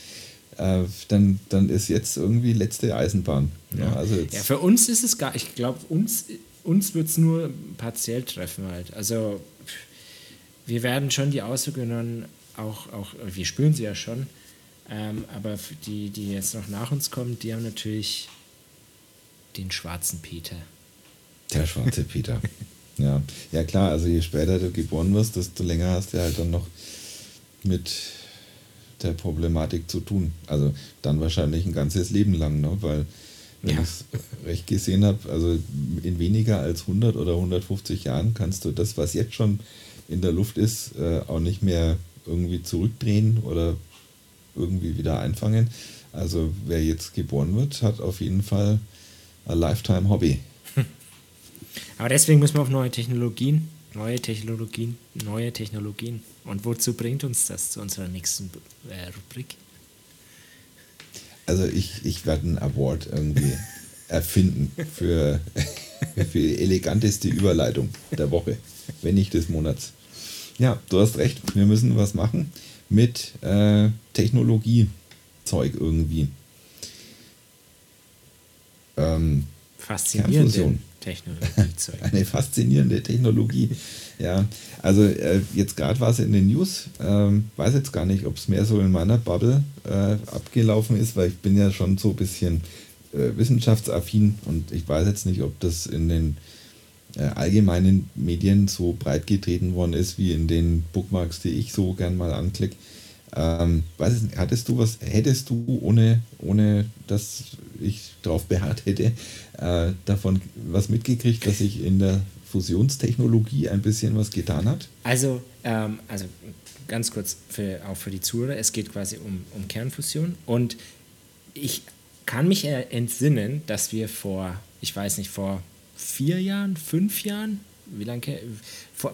äh, dann, dann ist jetzt irgendwie letzte Eisenbahn. Ja, ja also ja für uns ist es gar, ich glaube, uns, uns wird es nur partiell treffen halt. Also wir werden schon die Auswirkungen auch, auch wir spüren sie ja schon, ähm, aber die, die jetzt noch nach uns kommen, die haben natürlich den schwarzen Peter. Der schwarze Peter. ja. ja, klar, also je später du geboren wirst, desto länger hast du halt dann noch mit der Problematik zu tun. Also dann wahrscheinlich ein ganzes Leben lang, ne? weil wenn ja. ich es recht gesehen habe, also in weniger als 100 oder 150 Jahren kannst du das, was jetzt schon in der Luft ist, äh, auch nicht mehr irgendwie zurückdrehen oder irgendwie wieder einfangen. Also wer jetzt geboren wird, hat auf jeden Fall ein Lifetime Hobby. Aber deswegen muss man auf neue Technologien, neue Technologien, neue Technologien. Und wozu bringt uns das zu unserer nächsten äh, Rubrik? Also ich, ich werde einen Award irgendwie erfinden für, für die eleganteste Überleitung der Woche, wenn nicht des Monats. Ja, du hast recht, wir müssen was machen mit äh, Technologiezeug irgendwie. Ähm, Faszinierende Technologiezeug. Eine faszinierende Technologie. Ja, also äh, jetzt gerade war es in den News. Ähm, weiß jetzt gar nicht, ob es mehr so in meiner Bubble äh, abgelaufen ist, weil ich bin ja schon so ein bisschen äh, wissenschaftsaffin und ich weiß jetzt nicht, ob das in den äh, allgemeinen Medien so breit getreten worden ist, wie in den Bookmarks, die ich so gern mal anklicke. Ähm, hattest du was, hättest du, ohne, ohne dass ich darauf beharrt hätte, äh, davon was mitgekriegt, dass sich in der Fusionstechnologie ein bisschen was getan hat? Also, ähm, also ganz kurz für, auch für die Zuhörer, es geht quasi um, um Kernfusion und ich kann mich entsinnen, dass wir vor, ich weiß nicht, vor vier Jahren, fünf Jahren, wie lange,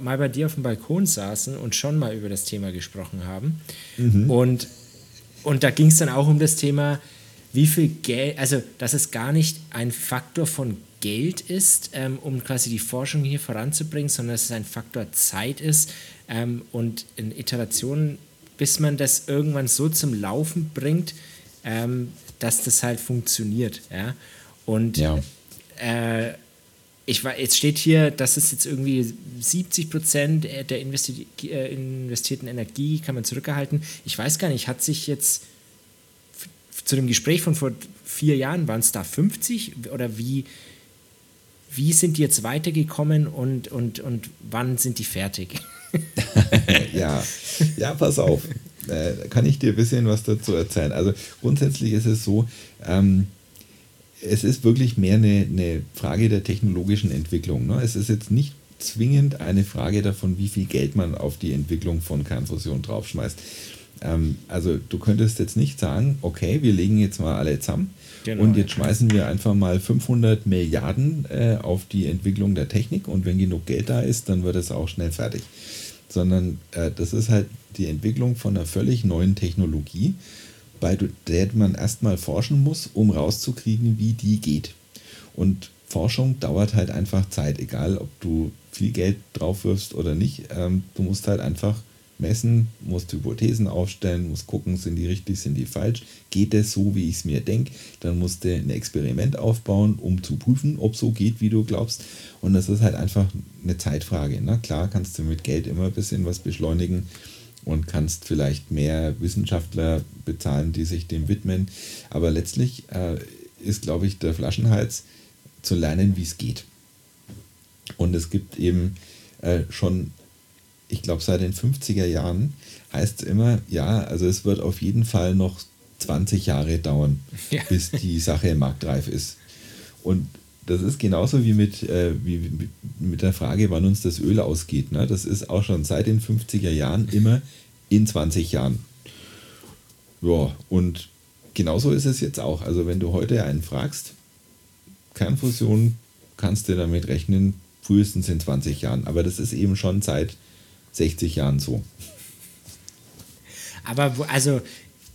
mal bei dir auf dem Balkon saßen und schon mal über das Thema gesprochen haben. Mhm. Und, und da ging es dann auch um das Thema, wie viel Geld, also dass es gar nicht ein Faktor von Geld ist, ähm, um quasi die Forschung hier voranzubringen, sondern dass es ein Faktor Zeit ist ähm, und in Iterationen, bis man das irgendwann so zum Laufen bringt, ähm, dass das halt funktioniert. Ja? Und ja. Äh, ich war, jetzt steht hier, dass es jetzt irgendwie 70 Prozent der investi äh, investierten Energie kann man zurückerhalten. Ich weiß gar nicht, hat sich jetzt zu dem Gespräch von vor vier Jahren, waren es da 50 oder wie, wie sind die jetzt weitergekommen und, und, und wann sind die fertig? ja. ja, pass auf. Äh, kann ich dir ein bisschen was dazu erzählen? Also grundsätzlich ist es so, ähm, es ist wirklich mehr eine, eine Frage der technologischen Entwicklung. Ne? Es ist jetzt nicht zwingend eine Frage davon, wie viel Geld man auf die Entwicklung von Kernfusion draufschmeißt. Ähm, also du könntest jetzt nicht sagen, okay, wir legen jetzt mal alle zusammen genau, und jetzt schmeißen wir einfach mal 500 Milliarden äh, auf die Entwicklung der Technik und wenn genug Geld da ist, dann wird es auch schnell fertig. Sondern äh, das ist halt die Entwicklung von einer völlig neuen Technologie bei der man erstmal forschen muss, um rauszukriegen, wie die geht. Und Forschung dauert halt einfach Zeit, egal ob du viel Geld drauf wirfst oder nicht. Ähm, du musst halt einfach messen, musst Hypothesen aufstellen, musst gucken, sind die richtig, sind die falsch, geht es so, wie ich es mir denke. Dann musst du ein Experiment aufbauen, um zu prüfen, ob so geht, wie du glaubst. Und das ist halt einfach eine Zeitfrage. Na klar, kannst du mit Geld immer ein bisschen was beschleunigen und kannst vielleicht mehr Wissenschaftler bezahlen, die sich dem widmen. Aber letztlich äh, ist, glaube ich, der Flaschenhals zu lernen, wie es geht. Und es gibt eben äh, schon, ich glaube, seit den 50er Jahren heißt es immer, ja, also es wird auf jeden Fall noch 20 Jahre dauern, ja. bis die Sache marktreif ist. Und das ist genauso wie mit, äh, wie mit der Frage, wann uns das Öl ausgeht. Ne? Das ist auch schon seit den 50er Jahren immer in 20 Jahren. Ja, und genauso ist es jetzt auch. Also wenn du heute einen fragst, Kernfusion, kannst du damit rechnen, frühestens in 20 Jahren. Aber das ist eben schon seit 60 Jahren so. Aber wo, also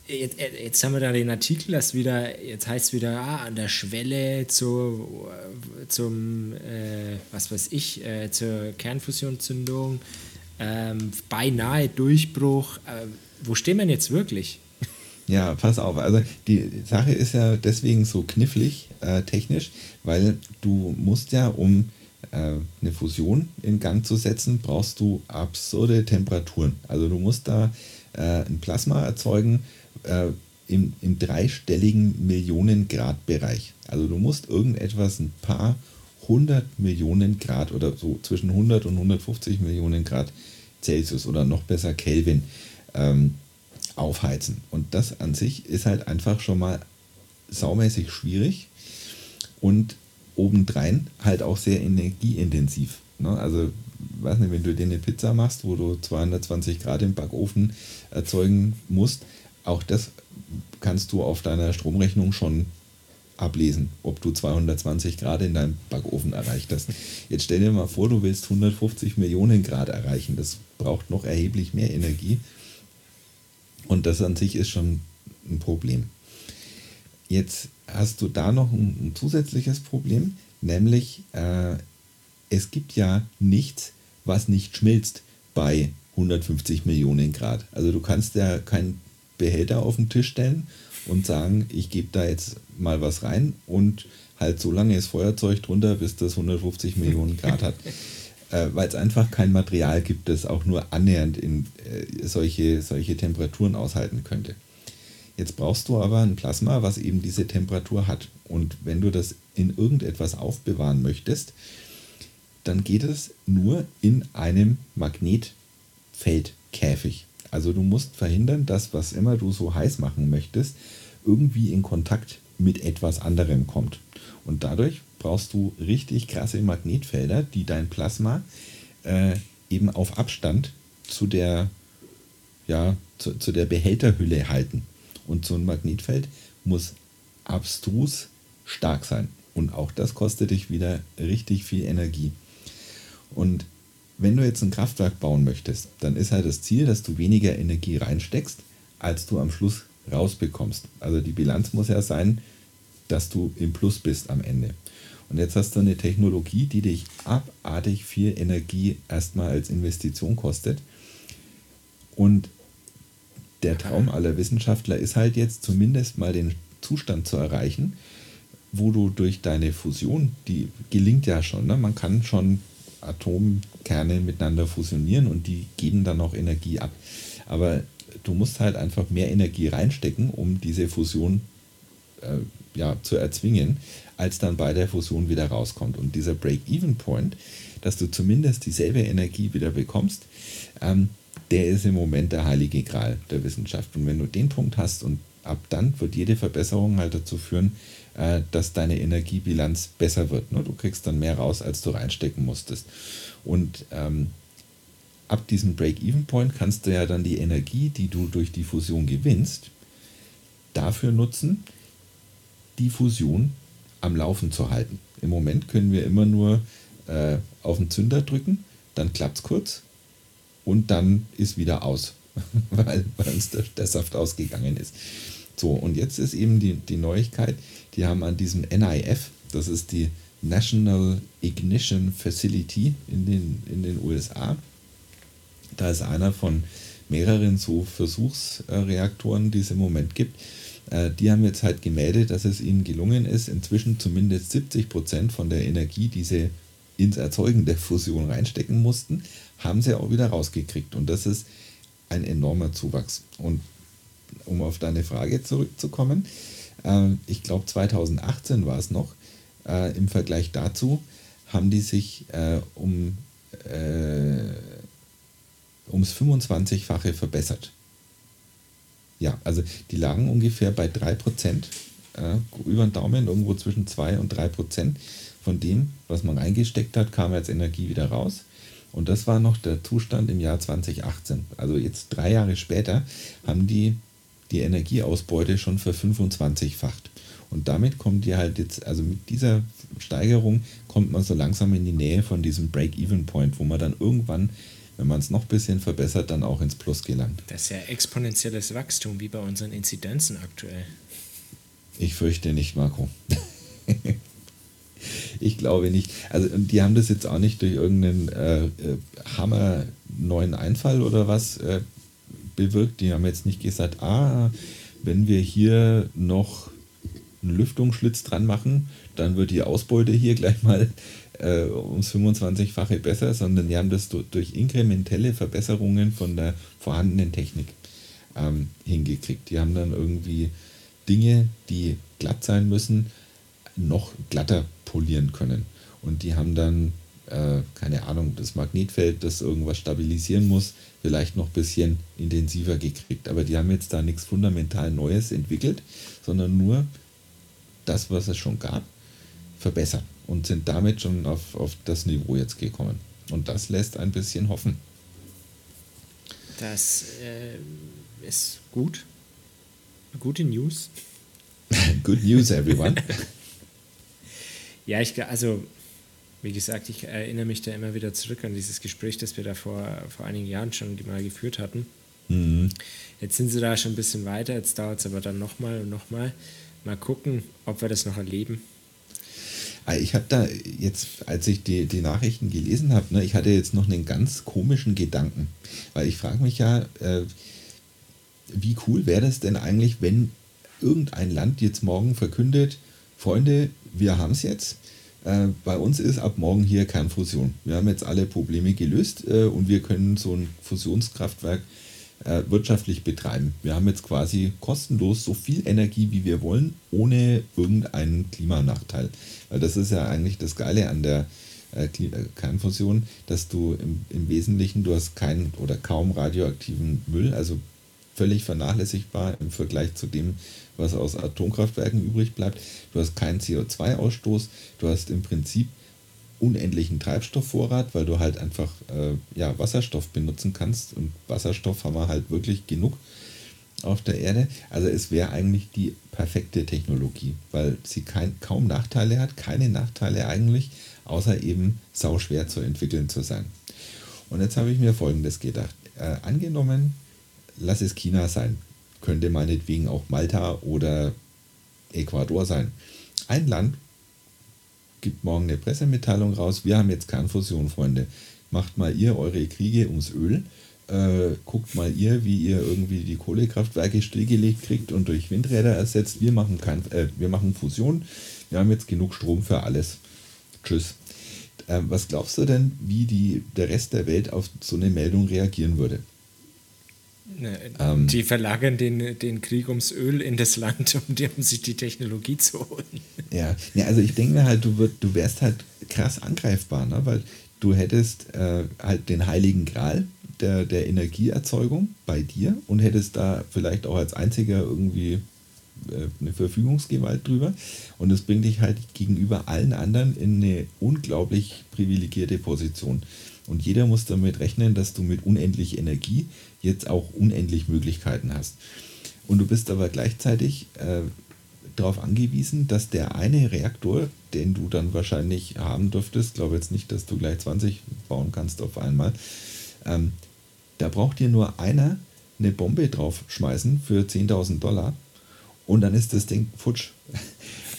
jetzt, jetzt, haben wir da den Artikel, das wieder, jetzt heißt es wieder, ah, an der Schwelle zu, zum, äh, was weiß ich, äh, zur Kernfusionszündung, ähm, beinahe Durchbruch. Äh, wo stehen wir jetzt wirklich? Ja, pass auf. Also die Sache ist ja deswegen so knifflig äh, technisch, weil du musst ja, um eine Fusion in Gang zu setzen, brauchst du absurde Temperaturen. Also du musst da äh, ein Plasma erzeugen äh, im, im dreistelligen Millionen Grad Bereich. Also du musst irgendetwas ein paar hundert Millionen Grad oder so zwischen 100 und 150 Millionen Grad Celsius oder noch besser Kelvin ähm, aufheizen. Und das an sich ist halt einfach schon mal saumäßig schwierig und obendrein halt auch sehr energieintensiv. Ne? Also, weiß nicht, wenn du dir eine Pizza machst, wo du 220 Grad im Backofen erzeugen musst, auch das kannst du auf deiner Stromrechnung schon ablesen, ob du 220 Grad in deinem Backofen erreicht hast. Jetzt stell dir mal vor, du willst 150 Millionen Grad erreichen. Das braucht noch erheblich mehr Energie. Und das an sich ist schon ein Problem. Jetzt hast du da noch ein, ein zusätzliches Problem, nämlich äh, es gibt ja nichts, was nicht schmilzt bei 150 Millionen Grad. Also du kannst ja keinen Behälter auf den Tisch stellen und sagen, ich gebe da jetzt mal was rein und halt so lange ist Feuerzeug drunter, bis das 150 Millionen Grad hat. Äh, Weil es einfach kein Material gibt, das auch nur annähernd in äh, solche, solche Temperaturen aushalten könnte. Jetzt brauchst du aber ein Plasma, was eben diese Temperatur hat. Und wenn du das in irgendetwas aufbewahren möchtest, dann geht es nur in einem Magnetfeldkäfig. Also du musst verhindern, dass was immer du so heiß machen möchtest, irgendwie in Kontakt mit etwas anderem kommt. Und dadurch brauchst du richtig krasse Magnetfelder, die dein Plasma äh, eben auf Abstand zu der, ja, zu, zu der Behälterhülle halten. Und so ein Magnetfeld muss abstrus stark sein. Und auch das kostet dich wieder richtig viel Energie. Und wenn du jetzt ein Kraftwerk bauen möchtest, dann ist halt das Ziel, dass du weniger Energie reinsteckst, als du am Schluss rausbekommst. Also die Bilanz muss ja sein, dass du im Plus bist am Ende. Und jetzt hast du eine Technologie, die dich abartig viel Energie erstmal als Investition kostet. Und der Traum aller Wissenschaftler ist halt jetzt zumindest mal den Zustand zu erreichen, wo du durch deine Fusion, die gelingt ja schon, ne? man kann schon Atomkerne miteinander fusionieren und die geben dann auch Energie ab. Aber du musst halt einfach mehr Energie reinstecken, um diese Fusion äh, ja, zu erzwingen, als dann bei der Fusion wieder rauskommt. Und dieser Break-Even-Point, dass du zumindest dieselbe Energie wieder bekommst, ähm, der ist im Moment der heilige Gral der Wissenschaft. Und wenn du den Punkt hast und ab dann wird jede Verbesserung halt dazu führen, äh, dass deine Energiebilanz besser wird. Ne? Du kriegst dann mehr raus, als du reinstecken musstest. Und ähm, ab diesem Break-Even-Point kannst du ja dann die Energie, die du durch die Fusion gewinnst, dafür nutzen, die Fusion am Laufen zu halten. Im Moment können wir immer nur äh, auf den Zünder drücken, dann klappt es kurz und dann ist wieder aus, weil, weil uns der, der, Saft ausgegangen ist. So, und jetzt ist eben die, die Neuigkeit, die haben an diesem NIF, das ist die National Ignition Facility in den, in den USA, da ist einer von mehreren so Versuchsreaktoren, die es im Moment gibt, äh, die haben jetzt halt gemeldet, dass es ihnen gelungen ist, inzwischen zumindest 70 Prozent von der Energie, die sie ins Erzeugen der Fusion reinstecken mussten, haben sie auch wieder rausgekriegt. Und das ist ein enormer Zuwachs. Und um auf deine Frage zurückzukommen, äh, ich glaube 2018 war es noch, äh, im Vergleich dazu haben die sich um, ums 25-fache verbessert ja, also die lagen ungefähr bei 3%, äh, über den Daumen, irgendwo zwischen 2 und 3% von dem, was man eingesteckt hat, kam als Energie wieder raus. Und das war noch der Zustand im Jahr 2018. Also jetzt drei Jahre später haben die die Energieausbeute schon für 25-facht. Und damit kommt ihr halt jetzt, also mit dieser Steigerung kommt man so langsam in die Nähe von diesem Break-Even-Point, wo man dann irgendwann, wenn man es noch ein bisschen verbessert, dann auch ins Plus gelangt. Das ist ja exponentielles Wachstum, wie bei unseren Inzidenzen aktuell. Ich fürchte nicht, Marco. ich glaube nicht. Also die haben das jetzt auch nicht durch irgendeinen äh, äh, Hammer neuen Einfall oder was äh, bewirkt. Die haben jetzt nicht gesagt, ah, wenn wir hier noch einen Lüftungsschlitz dran machen, dann wird die Ausbeute hier gleich mal äh, ums 25-fache besser, sondern die haben das durch inkrementelle Verbesserungen von der vorhandenen Technik ähm, hingekriegt. Die haben dann irgendwie Dinge, die glatt sein müssen, noch glatter polieren können. Und die haben dann, äh, keine Ahnung, das Magnetfeld, das irgendwas stabilisieren muss, vielleicht noch ein bisschen intensiver gekriegt. Aber die haben jetzt da nichts fundamental Neues entwickelt, sondern nur das, was es schon gab, verbessern und sind damit schon auf, auf das Niveau jetzt gekommen. Und das lässt ein bisschen hoffen. Das äh, ist gut. Gute News. Good news, everyone. Ja, ich also wie gesagt, ich erinnere mich da immer wieder zurück an dieses Gespräch, das wir da vor, vor einigen Jahren schon mal geführt hatten. Mhm. Jetzt sind sie da schon ein bisschen weiter, jetzt dauert es aber dann nochmal und nochmal. Mal gucken, ob wir das noch erleben. Ah, ich habe da jetzt, als ich die, die Nachrichten gelesen habe, ne, ich hatte jetzt noch einen ganz komischen Gedanken. Weil ich frage mich ja, äh, wie cool wäre das denn eigentlich, wenn irgendein Land jetzt morgen verkündet, Freunde, wir haben es jetzt. Äh, bei uns ist ab morgen hier Kernfusion. Wir haben jetzt alle Probleme gelöst äh, und wir können so ein Fusionskraftwerk äh, wirtschaftlich betreiben. Wir haben jetzt quasi kostenlos so viel Energie, wie wir wollen, ohne irgendeinen Klimanachteil. Weil das ist ja eigentlich das Geile an der Kernfusion, dass du im, im Wesentlichen, du hast keinen oder kaum radioaktiven Müll, also völlig vernachlässigbar im Vergleich zu dem, was aus Atomkraftwerken übrig bleibt. Du hast keinen CO2-Ausstoß, du hast im Prinzip unendlichen Treibstoffvorrat, weil du halt einfach äh, ja, Wasserstoff benutzen kannst und Wasserstoff haben wir halt wirklich genug auf der Erde. Also es wäre eigentlich die perfekte Technologie, weil sie kein, kaum Nachteile hat, keine Nachteile eigentlich, außer eben sauschwer zu entwickeln zu sein. Und jetzt habe ich mir Folgendes gedacht. Äh, angenommen, lass es China sein, könnte meinetwegen auch Malta oder Ecuador sein. Ein Land gibt morgen eine Pressemitteilung raus, wir haben jetzt Kernfusion, Freunde. Macht mal ihr eure Kriege ums Öl. Äh, guckt mal ihr, wie ihr irgendwie die Kohlekraftwerke stillgelegt kriegt und durch Windräder ersetzt. Wir machen, kein, äh, wir machen Fusion. Wir haben jetzt genug Strom für alles. Tschüss. Äh, was glaubst du denn, wie die, der Rest der Welt auf so eine Meldung reagieren würde? Ne, ähm, die verlagern den, den Krieg ums Öl in das Land, um, um sich die Technologie zu holen. Ja, ja also ich denke mir halt, du, würd, du wärst halt krass angreifbar, ne? weil du hättest äh, halt den heiligen Gral der, der Energieerzeugung bei dir und hättest da vielleicht auch als einziger irgendwie eine Verfügungsgewalt drüber. Und das bringt dich halt gegenüber allen anderen in eine unglaublich privilegierte Position. Und jeder muss damit rechnen, dass du mit unendlich Energie jetzt auch unendlich Möglichkeiten hast. Und du bist aber gleichzeitig äh, darauf angewiesen, dass der eine Reaktor, den du dann wahrscheinlich haben dürftest, glaube jetzt nicht, dass du gleich 20 bauen kannst auf einmal, ähm, da braucht dir nur einer eine Bombe drauf schmeißen für 10.000 Dollar und dann ist das Ding futsch.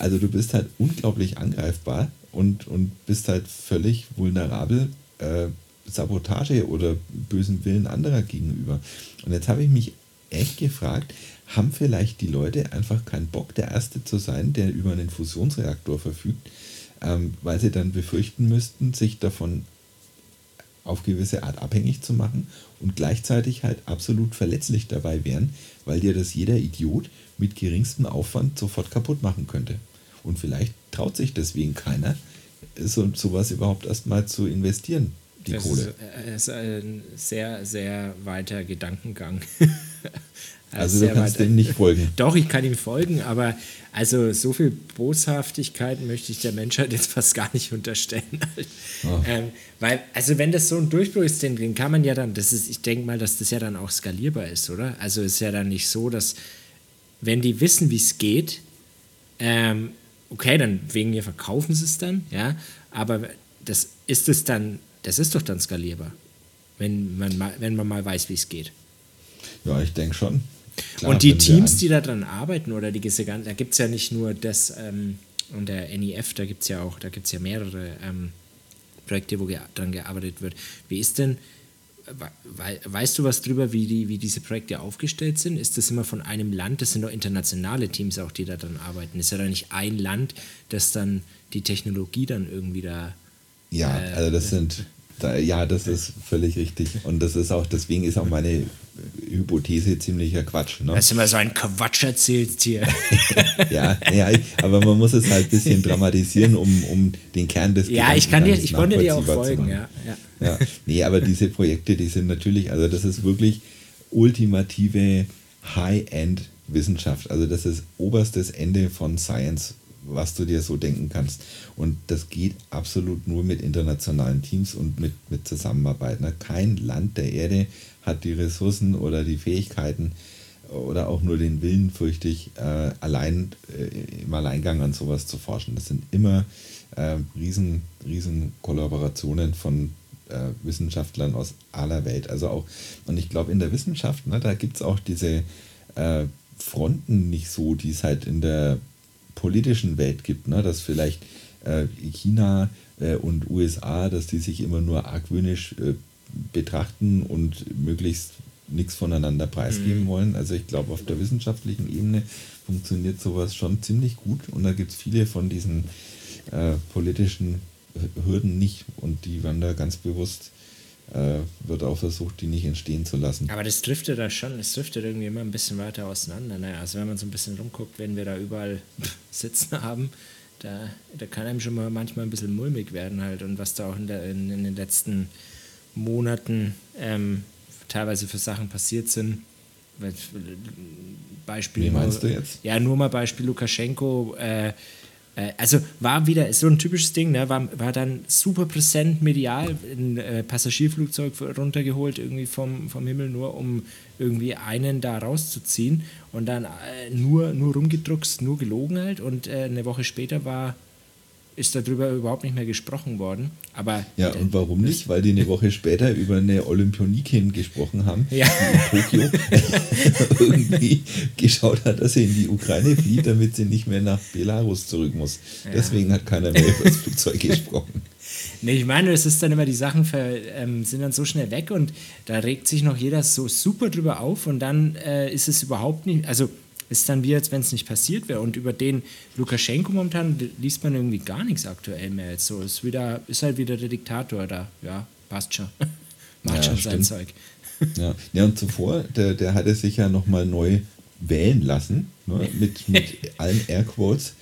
Also du bist halt unglaublich angreifbar und, und bist halt völlig vulnerabel äh, Sabotage oder bösen Willen anderer gegenüber. Und jetzt habe ich mich echt gefragt, haben vielleicht die Leute einfach keinen Bock, der Erste zu sein, der über einen Fusionsreaktor verfügt, ähm, weil sie dann befürchten müssten, sich davon auf gewisse Art abhängig zu machen und gleichzeitig halt absolut verletzlich dabei wären, weil dir das jeder Idiot mit geringstem Aufwand sofort kaputt machen könnte. Und vielleicht traut sich deswegen keiner, so, sowas überhaupt erstmal zu investieren, die das Kohle. Ist, äh, ist ein sehr, sehr weiter Gedankengang. Also, du kannst dem nicht folgen. Doch, ich kann ihm folgen, aber also so viel Boshaftigkeit möchte ich der Menschheit jetzt fast gar nicht unterstellen. Oh. Ähm, weil, also wenn das so ein Durchbruch ist, den, kann man ja dann, das ist, ich denke mal, dass das ja dann auch skalierbar ist, oder? Also ist ja dann nicht so, dass wenn die wissen, wie es geht, ähm, okay, dann wegen mir verkaufen sie es dann, ja, aber das ist es dann, das ist doch dann skalierbar, wenn man mal, wenn man mal weiß, wie es geht. Ja, ich denke schon. Klar, und die Teams, die da dran arbeiten, oder die da gibt es ja nicht nur das ähm, und der NEF, da gibt es ja auch, da gibt es ja mehrere ähm, Projekte, wo ge dran gearbeitet wird. Wie ist denn, we weißt du was drüber, wie, die, wie diese Projekte aufgestellt sind? Ist das immer von einem Land? Das sind doch internationale Teams auch, die da dran arbeiten. Ist ja da nicht ein Land, das dann die Technologie dann irgendwie da. Ja, äh, also das sind da, ja, das ist völlig richtig. Und das ist auch, deswegen ist auch meine Hypothese ziemlicher Quatsch. Ne? Hast du immer so einen Quatsch erzählt hier. ja, ja, aber man muss es halt ein bisschen dramatisieren, um, um den Kern des Ja, ich kann dir, ich konnte dir auch folgen, ja, ja. ja. Nee, aber diese Projekte, die sind natürlich, also das ist wirklich ultimative High-End-Wissenschaft. Also das ist oberstes Ende von Science was du dir so denken kannst. Und das geht absolut nur mit internationalen Teams und mit, mit Zusammenarbeit. Ne? Kein Land der Erde hat die Ressourcen oder die Fähigkeiten oder auch nur den Willen, fürchte ich, äh, allein äh, im Alleingang an sowas zu forschen. Das sind immer äh, riesen, riesen Kollaborationen von äh, Wissenschaftlern aus aller Welt. Also auch, und ich glaube, in der Wissenschaft, ne, da gibt es auch diese äh, Fronten nicht so, die es halt in der politischen Welt gibt, ne? dass vielleicht äh, China äh, und USA, dass die sich immer nur argwöhnisch äh, betrachten und möglichst nichts voneinander preisgeben mhm. wollen. Also ich glaube, auf der wissenschaftlichen Ebene funktioniert sowas schon ziemlich gut und da gibt es viele von diesen äh, politischen Hürden nicht und die werden da ganz bewusst äh, wird auch versucht, die nicht entstehen zu lassen. Aber das driftet da schon, es driftet irgendwie immer ein bisschen weiter auseinander. Ne? Also wenn man so ein bisschen rumguckt, wenn wir da überall sitzen haben, da, da kann einem schon mal manchmal ein bisschen mulmig werden halt und was da auch in, der, in, in den letzten Monaten ähm, teilweise für Sachen passiert sind. Beispiel Wie meinst nur, du jetzt? Ja, nur mal Beispiel Lukaschenko. Äh, äh, also war wieder so ein typisches Ding, ne? war, war dann super präsent medial, ein äh, Passagierflugzeug runtergeholt irgendwie vom, vom Himmel, nur um irgendwie einen da rauszuziehen und dann äh, nur, nur rumgedruckst, nur gelogen halt und äh, eine Woche später war ist darüber überhaupt nicht mehr gesprochen worden. Aber ja, und warum nicht? Weil die eine Woche später über eine Olympionikin gesprochen haben, ja. die in Tokio irgendwie geschaut hat, dass sie in die Ukraine flieht, damit sie nicht mehr nach Belarus zurück muss. Ja. Deswegen hat keiner mehr über das Flugzeug gesprochen. Nee, ich meine, es ist dann immer, die Sachen für, ähm, sind dann so schnell weg und da regt sich noch jeder so super drüber auf und dann äh, ist es überhaupt nicht, also ist dann wie, als wenn es nicht passiert wäre. Und über den Lukaschenko momentan liest man irgendwie gar nichts aktuell mehr. Jetzt so ist, wieder, ist halt wieder der Diktator da. Ja, passt schon. Macht ja, schon sein Zeug. Ja. ja, und zuvor, der, der hatte sich ja nochmal neu wählen lassen, ne, mit, mit allen Airquotes.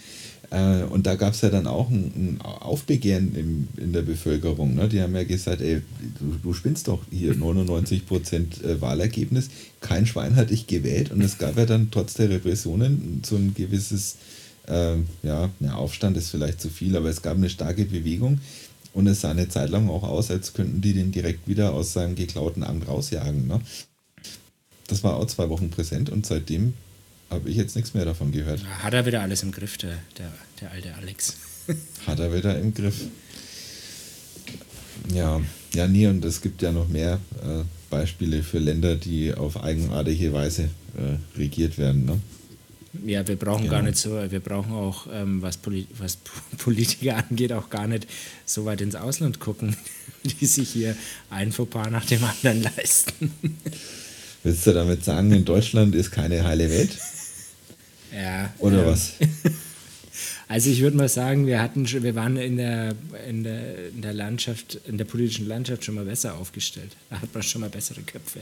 Äh, und da gab es ja dann auch ein, ein Aufbegehren im, in der Bevölkerung. Ne? Die haben ja gesagt, ey, du, du spinnst doch hier 99 Prozent äh, Wahlergebnis. Kein Schwein hat dich gewählt. Und es gab ja dann trotz der Repressionen so ein gewisses, äh, ja, ja, Aufstand ist vielleicht zu viel, aber es gab eine starke Bewegung. Und es sah eine Zeit lang auch aus, als könnten die den direkt wieder aus seinem geklauten Amt rausjagen. Ne? Das war auch zwei Wochen präsent und seitdem habe ich jetzt nichts mehr davon gehört. Hat er wieder alles im Griff, der, der, der alte Alex. Hat er wieder im Griff. Ja, ja, nie und es gibt ja noch mehr äh, Beispiele für Länder, die auf eigenartige Weise äh, regiert werden. Ne? Ja, wir brauchen genau. gar nicht so, wir brauchen auch, ähm, was, Poli was Politiker angeht, auch gar nicht so weit ins Ausland gucken, die sich hier ein Fauxpas nach dem anderen leisten. Willst du damit sagen, in Deutschland ist keine heile Welt? Ja. Oder ähm, was? Also ich würde mal sagen, wir hatten schon, wir waren in der, in, der, in der Landschaft, in der politischen Landschaft schon mal besser aufgestellt. Da hat man schon mal bessere Köpfe.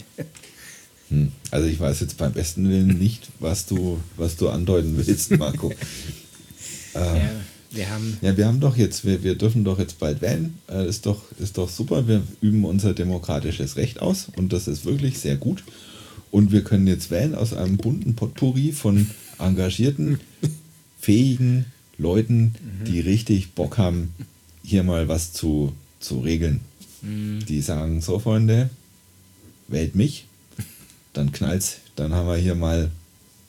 Hm. Also ich weiß jetzt beim besten Willen nicht, was du, was du andeuten willst, Marco. äh, ja, wir haben. Ja, wir haben doch jetzt, wir, wir dürfen doch jetzt bald wählen. Äh, ist, doch, ist doch super. Wir üben unser demokratisches Recht aus und das ist wirklich sehr gut. Und wir können jetzt wählen aus einem bunten Potpourri von engagierten, fähigen Leuten, mhm. die richtig Bock haben, hier mal was zu, zu regeln. Mhm. Die sagen, so Freunde, wählt mich, dann knallt's, dann haben wir hier mal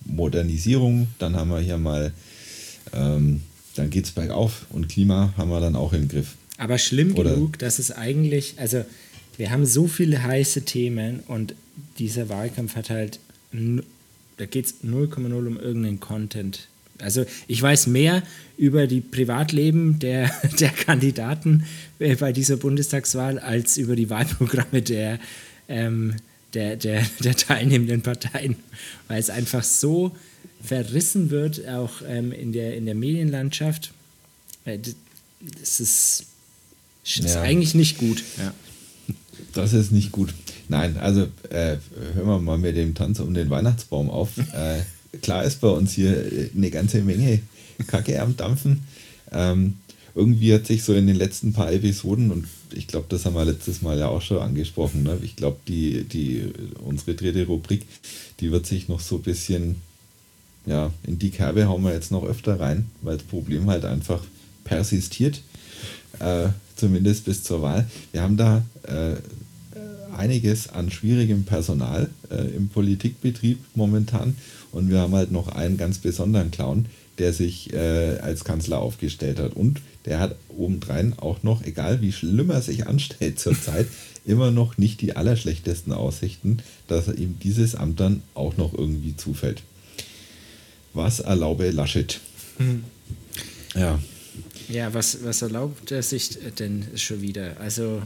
Modernisierung, dann haben wir hier mal, ähm, dann geht's bergauf und Klima haben wir dann auch im Griff. Aber schlimm Oder genug, dass es eigentlich, also wir haben so viele heiße Themen und dieser Wahlkampf hat halt, da geht es 0,0 um irgendeinen Content. Also ich weiß mehr über die Privatleben der, der Kandidaten äh, bei dieser Bundestagswahl als über die Wahlprogramme der, ähm, der, der, der teilnehmenden Parteien, weil es einfach so verrissen wird, auch ähm, in, der, in der Medienlandschaft. Das ist, das ist ja. eigentlich nicht gut. Ja. Das ist nicht gut. Nein, also äh, hören wir mal mit dem Tanz um den Weihnachtsbaum auf. Äh, klar ist bei uns hier äh, eine ganze Menge Kacke am Dampfen. Ähm, irgendwie hat sich so in den letzten paar Episoden, und ich glaube, das haben wir letztes Mal ja auch schon angesprochen, ne? ich glaube, die, die, unsere dritte Rubrik, die wird sich noch so ein bisschen, ja, in die Kerbe hauen wir jetzt noch öfter rein, weil das Problem halt einfach persistiert, äh, zumindest bis zur Wahl. Wir haben da äh, einiges an schwierigem Personal äh, im Politikbetrieb momentan und wir haben halt noch einen ganz besonderen Clown, der sich äh, als Kanzler aufgestellt hat. Und der hat obendrein auch noch, egal wie schlimm er sich anstellt zurzeit, immer noch nicht die allerschlechtesten Aussichten, dass er ihm dieses Amt dann auch noch irgendwie zufällt. Was erlaube Laschet? Hm. Ja. Ja, was, was erlaubt er sich denn schon wieder? Also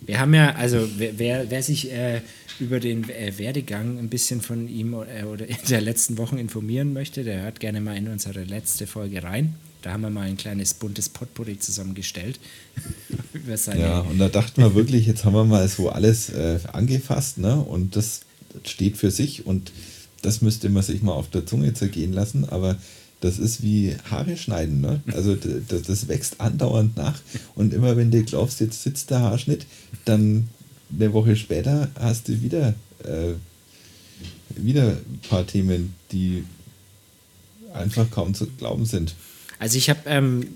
wir haben ja, also wer, wer, wer sich äh, über den äh, Werdegang ein bisschen von ihm äh, oder in der letzten Wochen informieren möchte, der hört gerne mal in unsere letzte Folge rein. Da haben wir mal ein kleines buntes Potpourri zusammengestellt. ja, und da dachten wir wirklich, jetzt haben wir mal so alles äh, angefasst, ne? Und das steht für sich und das müsste man sich mal auf der Zunge zergehen lassen, aber das ist wie Haare schneiden. Ne? Also das, das, wächst andauernd nach. Und immer wenn du glaubst, jetzt sitzt der Haarschnitt, dann eine Woche später hast du wieder, äh, wieder ein paar Themen, die einfach kaum zu glauben sind. Also ich habe, ähm,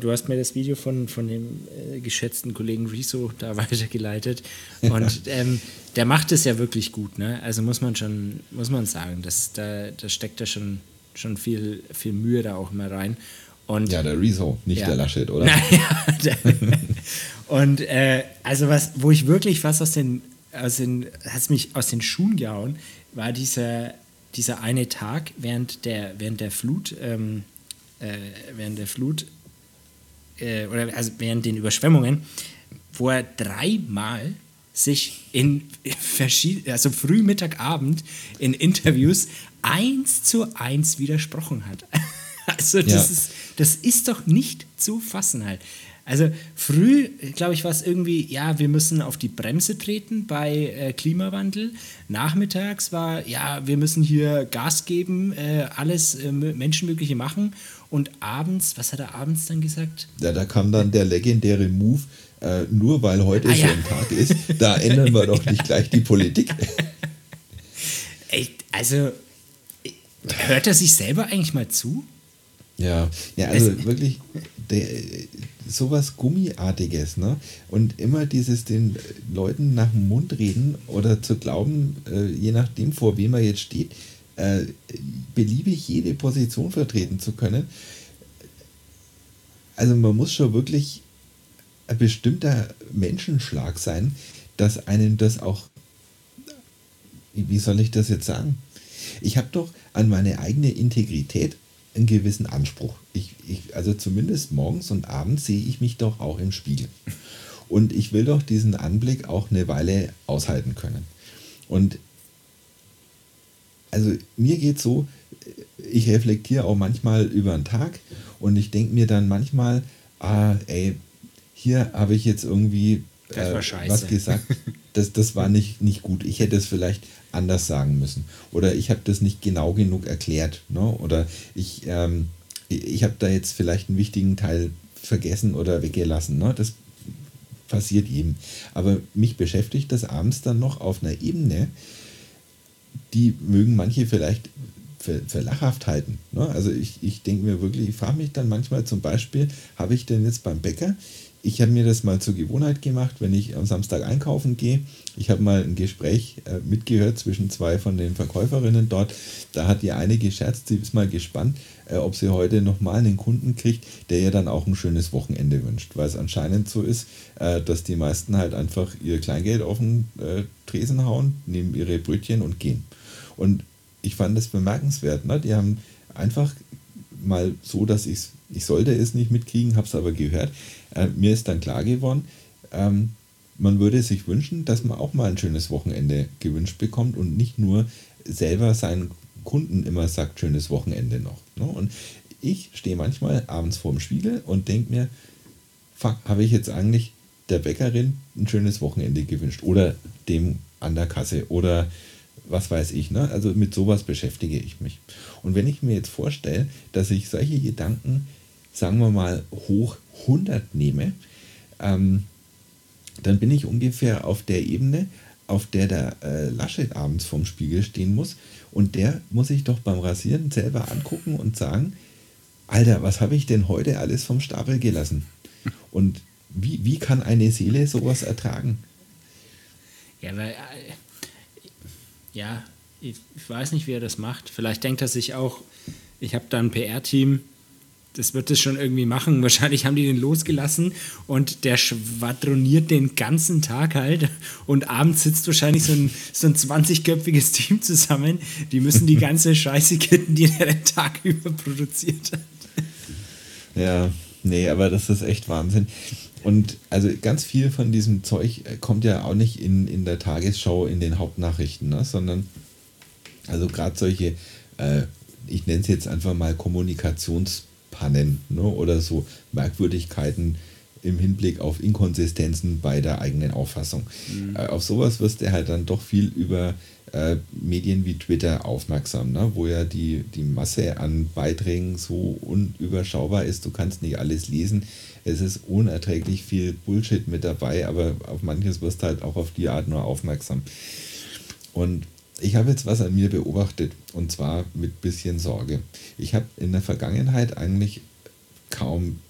du hast mir das Video von, von dem äh, geschätzten Kollegen Riso da weitergeleitet und ähm, der macht es ja wirklich gut, ne? Also muss man schon, muss man sagen, dass da, da steckt da schon schon viel, viel Mühe da auch immer rein. Und, ja, der Rezo, nicht ja. der Laschet, oder? Naja, und äh, also was, wo ich wirklich was aus den, aus den, hat mich aus den Schuhen gehauen, war dieser, dieser eine Tag während der, während der Flut, ähm, äh, während der Flut, äh, oder also während den Überschwemmungen, wo er dreimal sich in verschiedenen, also früh, Mittag, Abend in Interviews eins zu eins widersprochen hat. Also das, ja. ist, das ist doch nicht zu fassen halt. Also früh, glaube ich, war es irgendwie, ja, wir müssen auf die Bremse treten bei äh, Klimawandel. Nachmittags war, ja, wir müssen hier Gas geben, äh, alles äh, Menschenmögliche machen. Und abends, was hat er abends dann gesagt? Ja, da kam dann der legendäre Move, äh, nur weil heute ah, so ja. ein Tag ist, da ändern wir doch nicht gleich die Politik. also Hört er sich selber eigentlich mal zu? Ja, ja also es, wirklich der, sowas Gummiartiges, ne? Und immer dieses den Leuten nach dem Mund reden oder zu glauben, äh, je nachdem, vor wem er jetzt steht, äh, beliebig jede Position vertreten zu können. Also man muss schon wirklich bestimmter Menschenschlag sein, dass einen das auch, wie soll ich das jetzt sagen? Ich habe doch an meine eigene Integrität einen gewissen Anspruch. Ich, ich, also zumindest morgens und abends sehe ich mich doch auch im Spiegel. Und ich will doch diesen Anblick auch eine Weile aushalten können. Und also mir geht so, ich reflektiere auch manchmal über den Tag und ich denke mir dann manchmal, ah, ey, hier habe ich jetzt irgendwie äh, was gesagt, das, das war nicht, nicht gut. Ich hätte es vielleicht anders sagen müssen. Oder ich habe das nicht genau genug erklärt. Ne? Oder ich, ähm, ich habe da jetzt vielleicht einen wichtigen Teil vergessen oder weggelassen. Ne? Das passiert eben. Aber mich beschäftigt das abends dann noch auf einer Ebene, die mögen manche vielleicht für, für lachhaft halten. Ne? Also ich, ich denke mir wirklich, ich frage mich dann manchmal zum Beispiel, habe ich denn jetzt beim Bäcker, ich habe mir das mal zur Gewohnheit gemacht, wenn ich am Samstag einkaufen gehe. Ich habe mal ein Gespräch äh, mitgehört zwischen zwei von den Verkäuferinnen dort. Da hat die eine gescherzt, sie ist mal gespannt, äh, ob sie heute nochmal einen Kunden kriegt, der ihr dann auch ein schönes Wochenende wünscht. Weil es anscheinend so ist, äh, dass die meisten halt einfach ihr Kleingeld auf den äh, Tresen hauen, nehmen ihre Brötchen und gehen. Und ich fand das bemerkenswert. Ne? Die haben einfach mal so, dass ich ich sollte es nicht mitkriegen, habe es aber gehört. Äh, mir ist dann klar geworden, ähm, man würde sich wünschen, dass man auch mal ein schönes Wochenende gewünscht bekommt und nicht nur selber seinen Kunden immer sagt, schönes Wochenende noch. Ne? Und ich stehe manchmal abends vorm Spiegel und denke mir, fuck, habe ich jetzt eigentlich der Bäckerin ein schönes Wochenende gewünscht oder dem an der Kasse oder was weiß ich. Ne? Also mit sowas beschäftige ich mich. Und wenn ich mir jetzt vorstelle, dass ich solche Gedanken, sagen wir mal, hoch 100 nehme, ähm, dann bin ich ungefähr auf der Ebene, auf der der äh, Laschet abends vorm Spiegel stehen muss. Und der muss sich doch beim Rasieren selber angucken und sagen, Alter, was habe ich denn heute alles vom Stapel gelassen? Und wie, wie kann eine Seele sowas ertragen? Ja, weil äh, ja, ich, ich, weiß nicht, wie er das macht. Vielleicht denkt er sich auch, ich habe da ein PR-Team, das wird es schon irgendwie machen. Wahrscheinlich haben die den losgelassen und der schwadroniert den ganzen Tag halt. Und abends sitzt wahrscheinlich so ein, so ein 20-köpfiges Team zusammen. Die müssen die ganze Scheiße kitten, die er den Tag über produziert hat. Ja, nee, aber das ist echt Wahnsinn. Und also ganz viel von diesem Zeug äh, kommt ja auch nicht in, in der Tagesschau, in den Hauptnachrichten, ne? sondern also gerade solche, äh, ich nenne es jetzt einfach mal Kommunikationspannen ne? oder so Merkwürdigkeiten im Hinblick auf Inkonsistenzen bei der eigenen Auffassung. Mhm. Äh, auf sowas wirst du halt dann doch viel über äh, Medien wie Twitter aufmerksam, ne? wo ja die, die Masse an Beiträgen so unüberschaubar ist, du kannst nicht alles lesen. Es ist unerträglich viel Bullshit mit dabei, aber auf manches wirst du halt auch auf die Art nur aufmerksam. Und ich habe jetzt was an mir beobachtet und zwar mit bisschen Sorge. Ich habe in der Vergangenheit eigentlich kaum,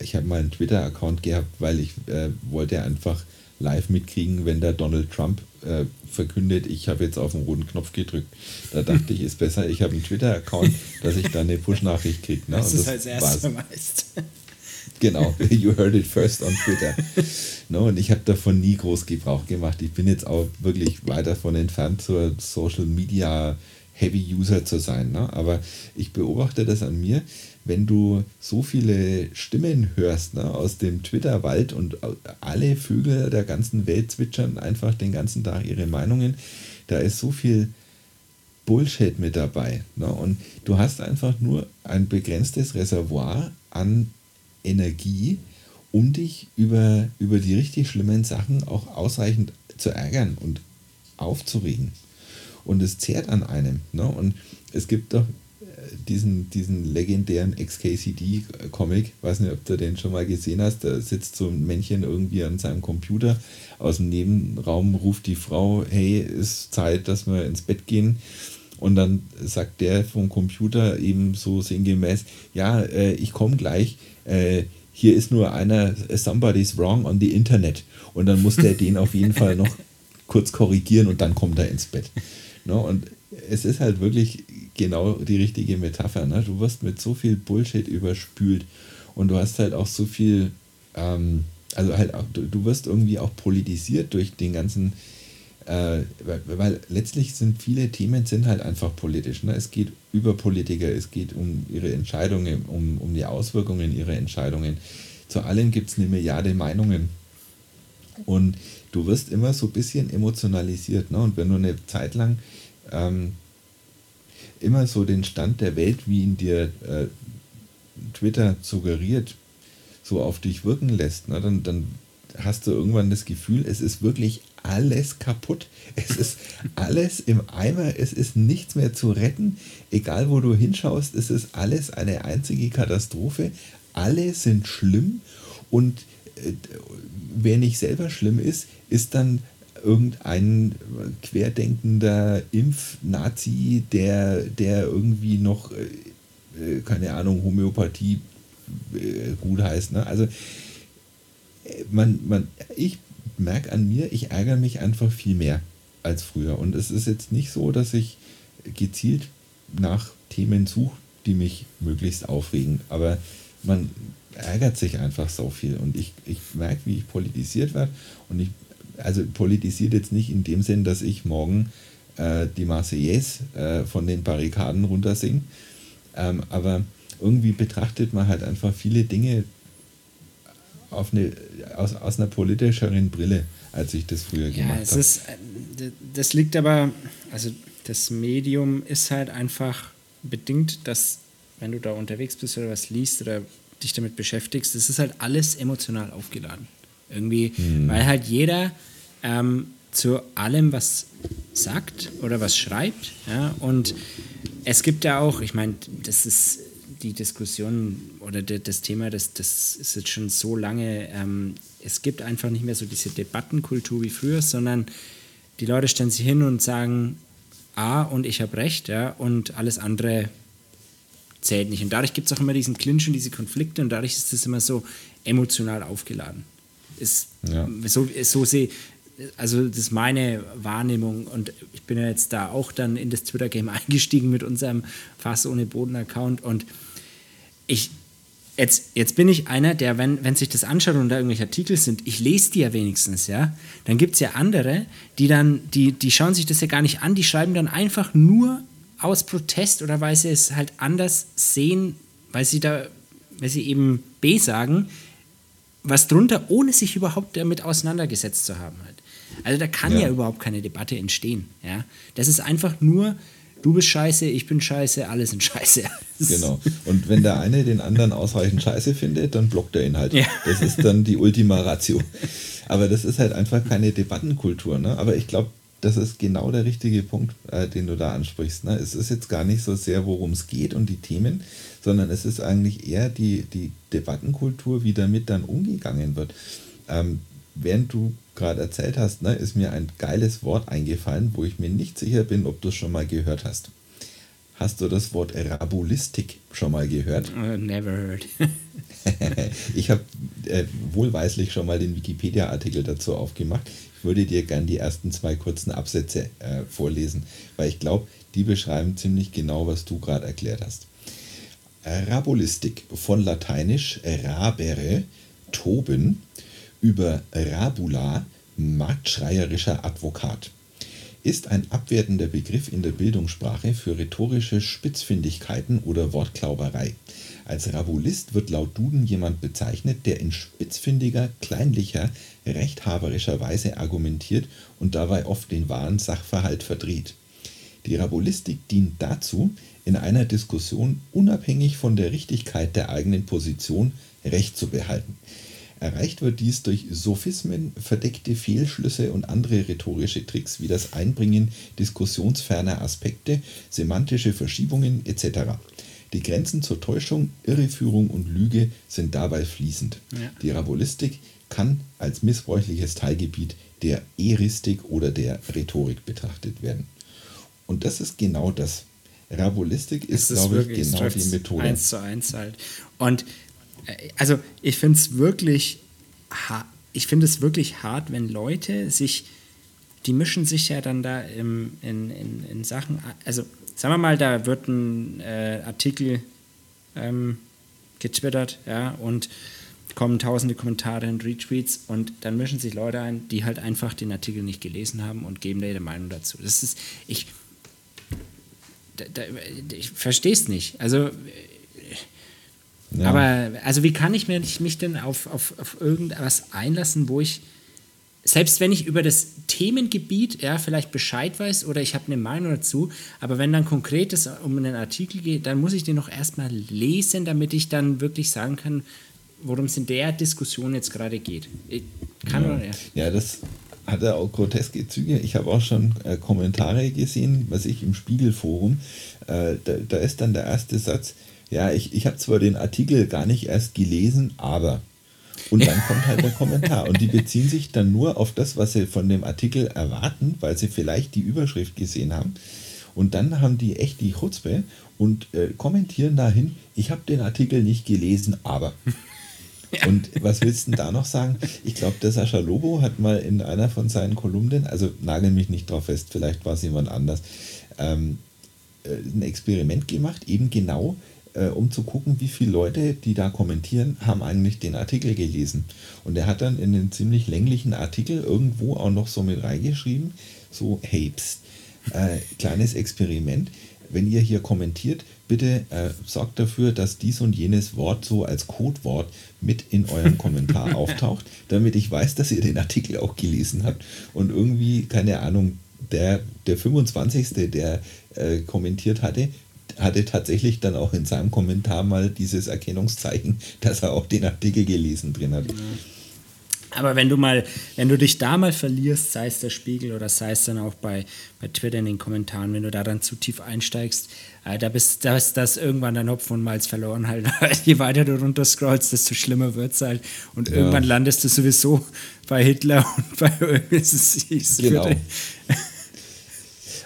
ich habe mal einen Twitter-Account gehabt, weil ich äh, wollte einfach live mitkriegen, wenn der Donald Trump äh, verkündet, ich habe jetzt auf den roten Knopf gedrückt. Da dachte ich, ist besser, ich habe einen Twitter-Account, dass ich da eine Push-Nachricht kriege. Ne? Das, das ist als erstes meist. Genau, you heard it first on Twitter. no, und ich habe davon nie groß Gebrauch gemacht. Ich bin jetzt auch wirklich weit davon entfernt, zur Social Media Heavy User zu sein. Ne? Aber ich beobachte das an mir, wenn du so viele Stimmen hörst ne, aus dem Twitter-Wald und alle Vögel der ganzen Welt zwitschern einfach den ganzen Tag ihre Meinungen, da ist so viel Bullshit mit dabei. Ne? Und du hast einfach nur ein begrenztes Reservoir an Energie, um dich über, über die richtig schlimmen Sachen auch ausreichend zu ärgern und aufzuregen. Und es zehrt an einem. Ne? Und es gibt doch äh, diesen, diesen legendären XKCD-Comic, weiß nicht, ob du den schon mal gesehen hast, da sitzt so ein Männchen irgendwie an seinem Computer, aus dem Nebenraum ruft die Frau, hey, ist Zeit, dass wir ins Bett gehen. Und dann sagt der vom Computer eben so sinngemäß, ja, äh, ich komme gleich, äh, hier ist nur einer, somebody's wrong on the Internet. Und dann muss der den auf jeden Fall noch kurz korrigieren und dann kommt er ins Bett. Ne? Und es ist halt wirklich genau die richtige Metapher. Ne? Du wirst mit so viel Bullshit überspült und du hast halt auch so viel, ähm, also halt auch, du, du wirst irgendwie auch politisiert durch den ganzen äh, weil, letztlich sind viele Themen sind halt einfach politisch. Ne? Es geht über Politiker, es geht um ihre Entscheidungen, um, um die Auswirkungen ihrer Entscheidungen. Zu allem gibt es eine Milliarde Meinungen. Und du wirst immer so ein bisschen emotionalisiert. Ne? Und wenn du eine Zeit lang ähm, immer so den Stand der Welt, wie ihn dir äh, Twitter suggeriert, so auf dich wirken lässt, ne? dann, dann hast du irgendwann das Gefühl, es ist wirklich alles kaputt. Es ist alles im Eimer. Es ist nichts mehr zu retten. Egal wo du hinschaust, es ist alles eine einzige Katastrophe. Alle sind schlimm und äh, wer nicht selber schlimm ist, ist dann irgendein querdenkender Impfnazi, der, der irgendwie noch, äh, keine Ahnung, Homöopathie äh, gut heißt. Ne? Also man, man, ich merke an mir, ich ärgere mich einfach viel mehr als früher. Und es ist jetzt nicht so, dass ich gezielt nach Themen suche, die mich möglichst aufregen. Aber man ärgert sich einfach so viel. Und ich, ich merke, wie ich politisiert werde. Und ich, also politisiert jetzt nicht in dem Sinn, dass ich morgen äh, die Marseillaise äh, von den Barrikaden runter singe. Ähm, aber irgendwie betrachtet man halt einfach viele Dinge auf eine, aus, aus einer politischeren Brille, als ich das früher ja, gemacht habe. Äh, das liegt aber, also das Medium ist halt einfach bedingt, dass wenn du da unterwegs bist oder was liest oder dich damit beschäftigst, das ist halt alles emotional aufgeladen. Irgendwie, hm. weil halt jeder ähm, zu allem was sagt oder was schreibt. Ja? Und es gibt ja auch, ich meine, das ist die Diskussion oder das Thema, das, das ist jetzt schon so lange, ähm, es gibt einfach nicht mehr so diese Debattenkultur wie früher, sondern die Leute stellen sich hin und sagen, A und ich habe recht, ja, und alles andere zählt nicht. Und dadurch gibt es auch immer diesen Clinch und diese Konflikte und dadurch ist es immer so emotional aufgeladen. Ist, ja. so, so sehe also das ist meine Wahrnehmung und ich bin ja jetzt da auch dann in das Twitter-Game eingestiegen mit unserem Fass ohne Boden-Account und ich, jetzt, jetzt bin ich einer, der, wenn, wenn sich das anschaut und da irgendwelche Artikel sind, ich lese die ja wenigstens, ja. Dann gibt es ja andere, die dann, die, die schauen sich das ja gar nicht an, die schreiben dann einfach nur aus Protest oder weil sie es halt anders sehen, weil sie da, weil sie eben B sagen, was drunter, ohne sich überhaupt damit auseinandergesetzt zu haben halt. Also da kann ja. ja überhaupt keine Debatte entstehen. Ja? Das ist einfach nur, du bist scheiße, ich bin scheiße, alle sind scheiße. Genau. Und wenn der eine den anderen ausreichend scheiße findet, dann blockt er ihn halt. Ja. Das ist dann die Ultima Ratio. Aber das ist halt einfach keine Debattenkultur. Ne? Aber ich glaube, das ist genau der richtige Punkt, äh, den du da ansprichst. Ne? Es ist jetzt gar nicht so sehr, worum es geht und die Themen, sondern es ist eigentlich eher die, die Debattenkultur, wie damit dann umgegangen wird. Ähm, während du gerade erzählt hast, ne, ist mir ein geiles Wort eingefallen, wo ich mir nicht sicher bin, ob du es schon mal gehört hast. Hast du das Wort Rabulistik schon mal gehört? Uh, never heard. ich habe äh, wohlweislich schon mal den Wikipedia-Artikel dazu aufgemacht. Ich würde dir gern die ersten zwei kurzen Absätze äh, vorlesen, weil ich glaube, die beschreiben ziemlich genau, was du gerade erklärt hast. Rabulistik von lateinisch rabere, toben, über Rabula, marktschreierischer Advokat, ist ein abwertender Begriff in der Bildungssprache für rhetorische Spitzfindigkeiten oder Wortklauberei. Als Rabulist wird laut Duden jemand bezeichnet, der in spitzfindiger, kleinlicher, rechthaberischer Weise argumentiert und dabei oft den wahren Sachverhalt verdreht. Die Rabulistik dient dazu, in einer Diskussion unabhängig von der Richtigkeit der eigenen Position Recht zu behalten. Erreicht wird dies durch Sophismen, verdeckte Fehlschlüsse und andere rhetorische Tricks wie das Einbringen diskussionsferner Aspekte, semantische Verschiebungen etc. Die Grenzen zur Täuschung, Irreführung und Lüge sind dabei fließend. Ja. Die Rabulistik kann als missbräuchliches Teilgebiet der Eristik oder der Rhetorik betrachtet werden. Und das ist genau das. Rabulistik ist, ist glaube ich, genau die Methode. Eins zu eins halt. Und also ich finde es wirklich, ich finde es wirklich hart, wenn Leute sich, die mischen sich ja dann da im, in, in, in Sachen, also sagen wir mal, da wird ein äh, Artikel ähm, getwittert, ja, und kommen tausende Kommentare und Retweets und dann mischen sich Leute ein, die halt einfach den Artikel nicht gelesen haben und geben da ihre Meinung dazu. Das ist, ich, da, da, ich verstehe es nicht. Also ja. Aber also wie kann ich mich, mich denn auf, auf, auf irgendwas einlassen, wo ich, selbst wenn ich über das Themengebiet ja, vielleicht Bescheid weiß oder ich habe eine Meinung dazu, aber wenn dann konkretes um einen Artikel geht, dann muss ich den noch erstmal lesen, damit ich dann wirklich sagen kann, worum es in der Diskussion jetzt gerade geht. Ich kann ja. oder ja. ja, das hat er auch groteske Züge. Ich habe auch schon äh, Kommentare gesehen, was ich im Spiegelforum, äh, da, da ist dann der erste Satz, ja, ich, ich habe zwar den Artikel gar nicht erst gelesen, aber. Und dann kommt halt der Kommentar. Und die beziehen sich dann nur auf das, was sie von dem Artikel erwarten, weil sie vielleicht die Überschrift gesehen haben. Und dann haben die echt die Chutzpe und äh, kommentieren dahin, ich habe den Artikel nicht gelesen, aber. Ja. Und was willst du denn da noch sagen? Ich glaube, der Sascha Lobo hat mal in einer von seinen Kolumnen, also nagel mich nicht drauf fest, vielleicht war es jemand anders, ähm, äh, ein Experiment gemacht, eben genau, äh, um zu gucken, wie viele Leute, die da kommentieren, haben eigentlich den Artikel gelesen. Und er hat dann in den ziemlich länglichen Artikel irgendwo auch noch so mit reingeschrieben, so, hey, pst, äh, kleines Experiment wenn ihr hier kommentiert, bitte äh, sorgt dafür, dass dies und jenes Wort so als Codewort mit in eurem Kommentar auftaucht, damit ich weiß, dass ihr den Artikel auch gelesen habt und irgendwie, keine Ahnung, der, der 25. der äh, kommentiert hatte, hatte tatsächlich dann auch in seinem Kommentar mal dieses Erkennungszeichen, dass er auch den Artikel gelesen drin hat. Aber wenn du mal, wenn du dich da mal verlierst, sei es der Spiegel oder sei es dann auch bei, bei Twitter in den Kommentaren, wenn du da dann zu tief einsteigst, äh, da bist das, das irgendwann dein Hopfen und Malz verloren halt. Je weiter du runter scrollst, desto schlimmer wird es halt. Und ja. irgendwann landest du sowieso bei Hitler und bei irgendwas. Genau.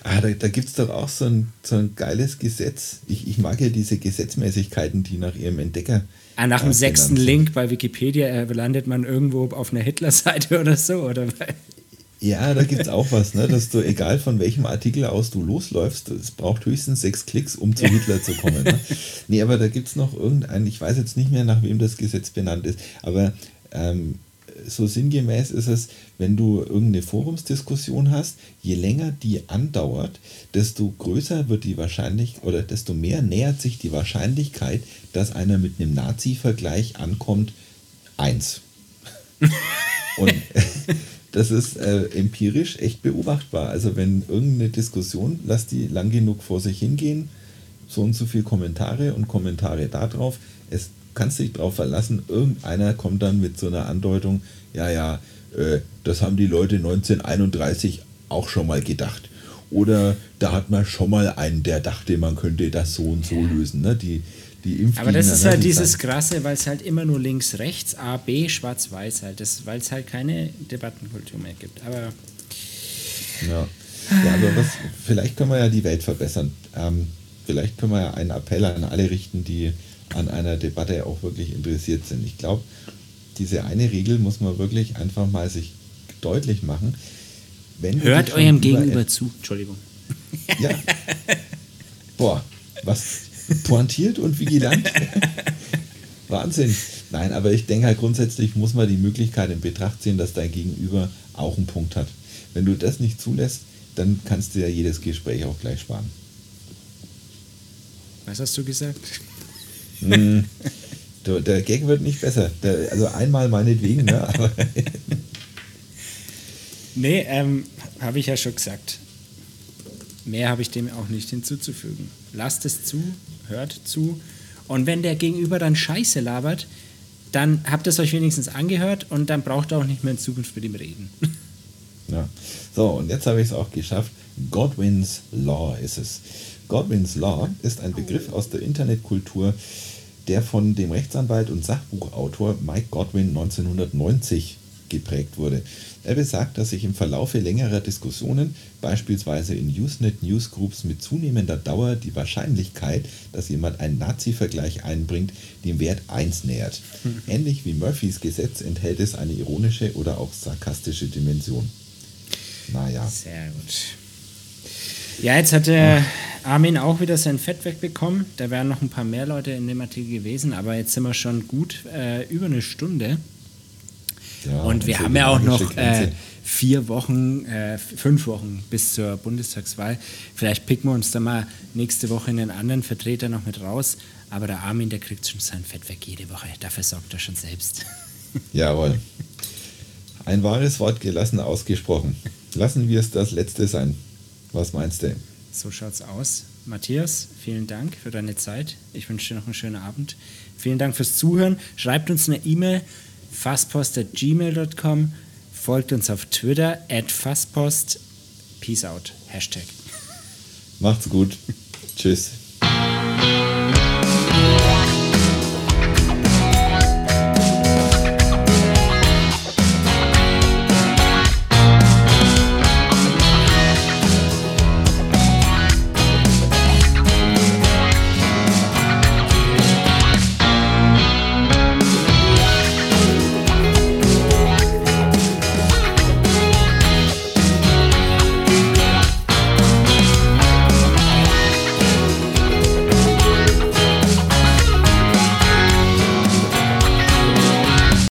Ah, da, da gibt es doch auch so ein, so ein geiles Gesetz. Ich, ich mag ja diese Gesetzmäßigkeiten, die nach ihrem Entdecker Ah, nach dem sechsten Link bei Wikipedia äh, landet man irgendwo auf einer Hitler-Seite oder so, oder? Ja, da gibt es auch was, ne? dass du, egal von welchem Artikel aus du losläufst, es braucht höchstens sechs Klicks, um zu Hitler zu kommen. Ne? Nee, aber da gibt es noch irgendein, ich weiß jetzt nicht mehr, nach wem das Gesetz benannt ist, aber ähm, so sinngemäß ist es, wenn du irgendeine Forumsdiskussion hast, je länger die andauert, desto größer wird die Wahrscheinlichkeit oder desto mehr nähert sich die Wahrscheinlichkeit, dass einer mit einem Nazi-Vergleich ankommt, eins. Und das ist äh, empirisch echt beobachtbar. Also wenn irgendeine Diskussion, lass die lang genug vor sich hingehen, so und so viele Kommentare und Kommentare darauf, es kannst dich darauf verlassen, irgendeiner kommt dann mit so einer Andeutung, ja, ja, äh, das haben die Leute 1931 auch schon mal gedacht. Oder da hat man schon mal einen, der dachte, man könnte das so und so lösen. Ne? Die, die Aber das ist halt die dieses Krasse, weil es halt immer nur links, rechts, A, B, schwarz, weiß halt weil es halt keine Debattenkultur mehr gibt. Aber. Ja. ja, aber was, vielleicht können wir ja die Welt verbessern. Ähm, vielleicht können wir ja einen Appell an alle richten, die an einer Debatte auch wirklich interessiert sind. Ich glaube, diese eine Regel muss man wirklich einfach mal sich deutlich machen. Hört eurem Gegenüber zu. Entschuldigung. Ja. Boah, was pointiert und vigilant. Wahnsinn. Nein, aber ich denke halt grundsätzlich muss man die Möglichkeit in Betracht ziehen, dass dein Gegenüber auch einen Punkt hat. Wenn du das nicht zulässt, dann kannst du ja jedes Gespräch auch gleich sparen. Was hast du gesagt? Mm, der Gag wird nicht besser. Der, also einmal meinetwegen, ne? Aber nee, ähm, habe ich ja schon gesagt. Mehr habe ich dem auch nicht hinzuzufügen. Lasst es zu, hört zu. Und wenn der Gegenüber dann Scheiße labert, dann habt ihr es euch wenigstens angehört und dann braucht ihr auch nicht mehr in Zukunft mit ihm reden. Ja. So, und jetzt habe ich es auch geschafft. Godwin's Law ist es. Godwin's Law ist ein Begriff aus der Internetkultur, der von dem Rechtsanwalt und Sachbuchautor Mike Godwin 1990 geprägt wurde. Er besagt, dass sich im Verlaufe längerer Diskussionen, beispielsweise in Usenet Newsgroups mit zunehmender Dauer, die Wahrscheinlichkeit, dass jemand einen Nazi-Vergleich einbringt, dem Wert 1 nähert. Hm. Ähnlich wie Murphys Gesetz enthält es eine ironische oder auch sarkastische Dimension. Naja. Sehr gut. Ja, jetzt hat der Armin auch wieder sein Fett wegbekommen. Da wären noch ein paar mehr Leute in dem Artikel gewesen, aber jetzt sind wir schon gut äh, über eine Stunde. Ja, und wir haben ja auch noch äh, vier Wochen, äh, fünf Wochen bis zur Bundestagswahl. Vielleicht picken wir uns da mal nächste Woche einen anderen Vertreter noch mit raus. Aber der Armin, der kriegt schon sein Fett weg jede Woche. Dafür sorgt er schon selbst. Jawohl. Ein wahres Wort gelassen ausgesprochen. Lassen wir es das letzte sein. Was meinst du? So schaut's aus. Matthias, vielen Dank für deine Zeit. Ich wünsche dir noch einen schönen Abend. Vielen Dank fürs Zuhören. Schreibt uns eine E-Mail fastpost.gmail.com. Folgt uns auf Twitter at fastpost. Peace out. Hashtag. Macht's gut. Tschüss.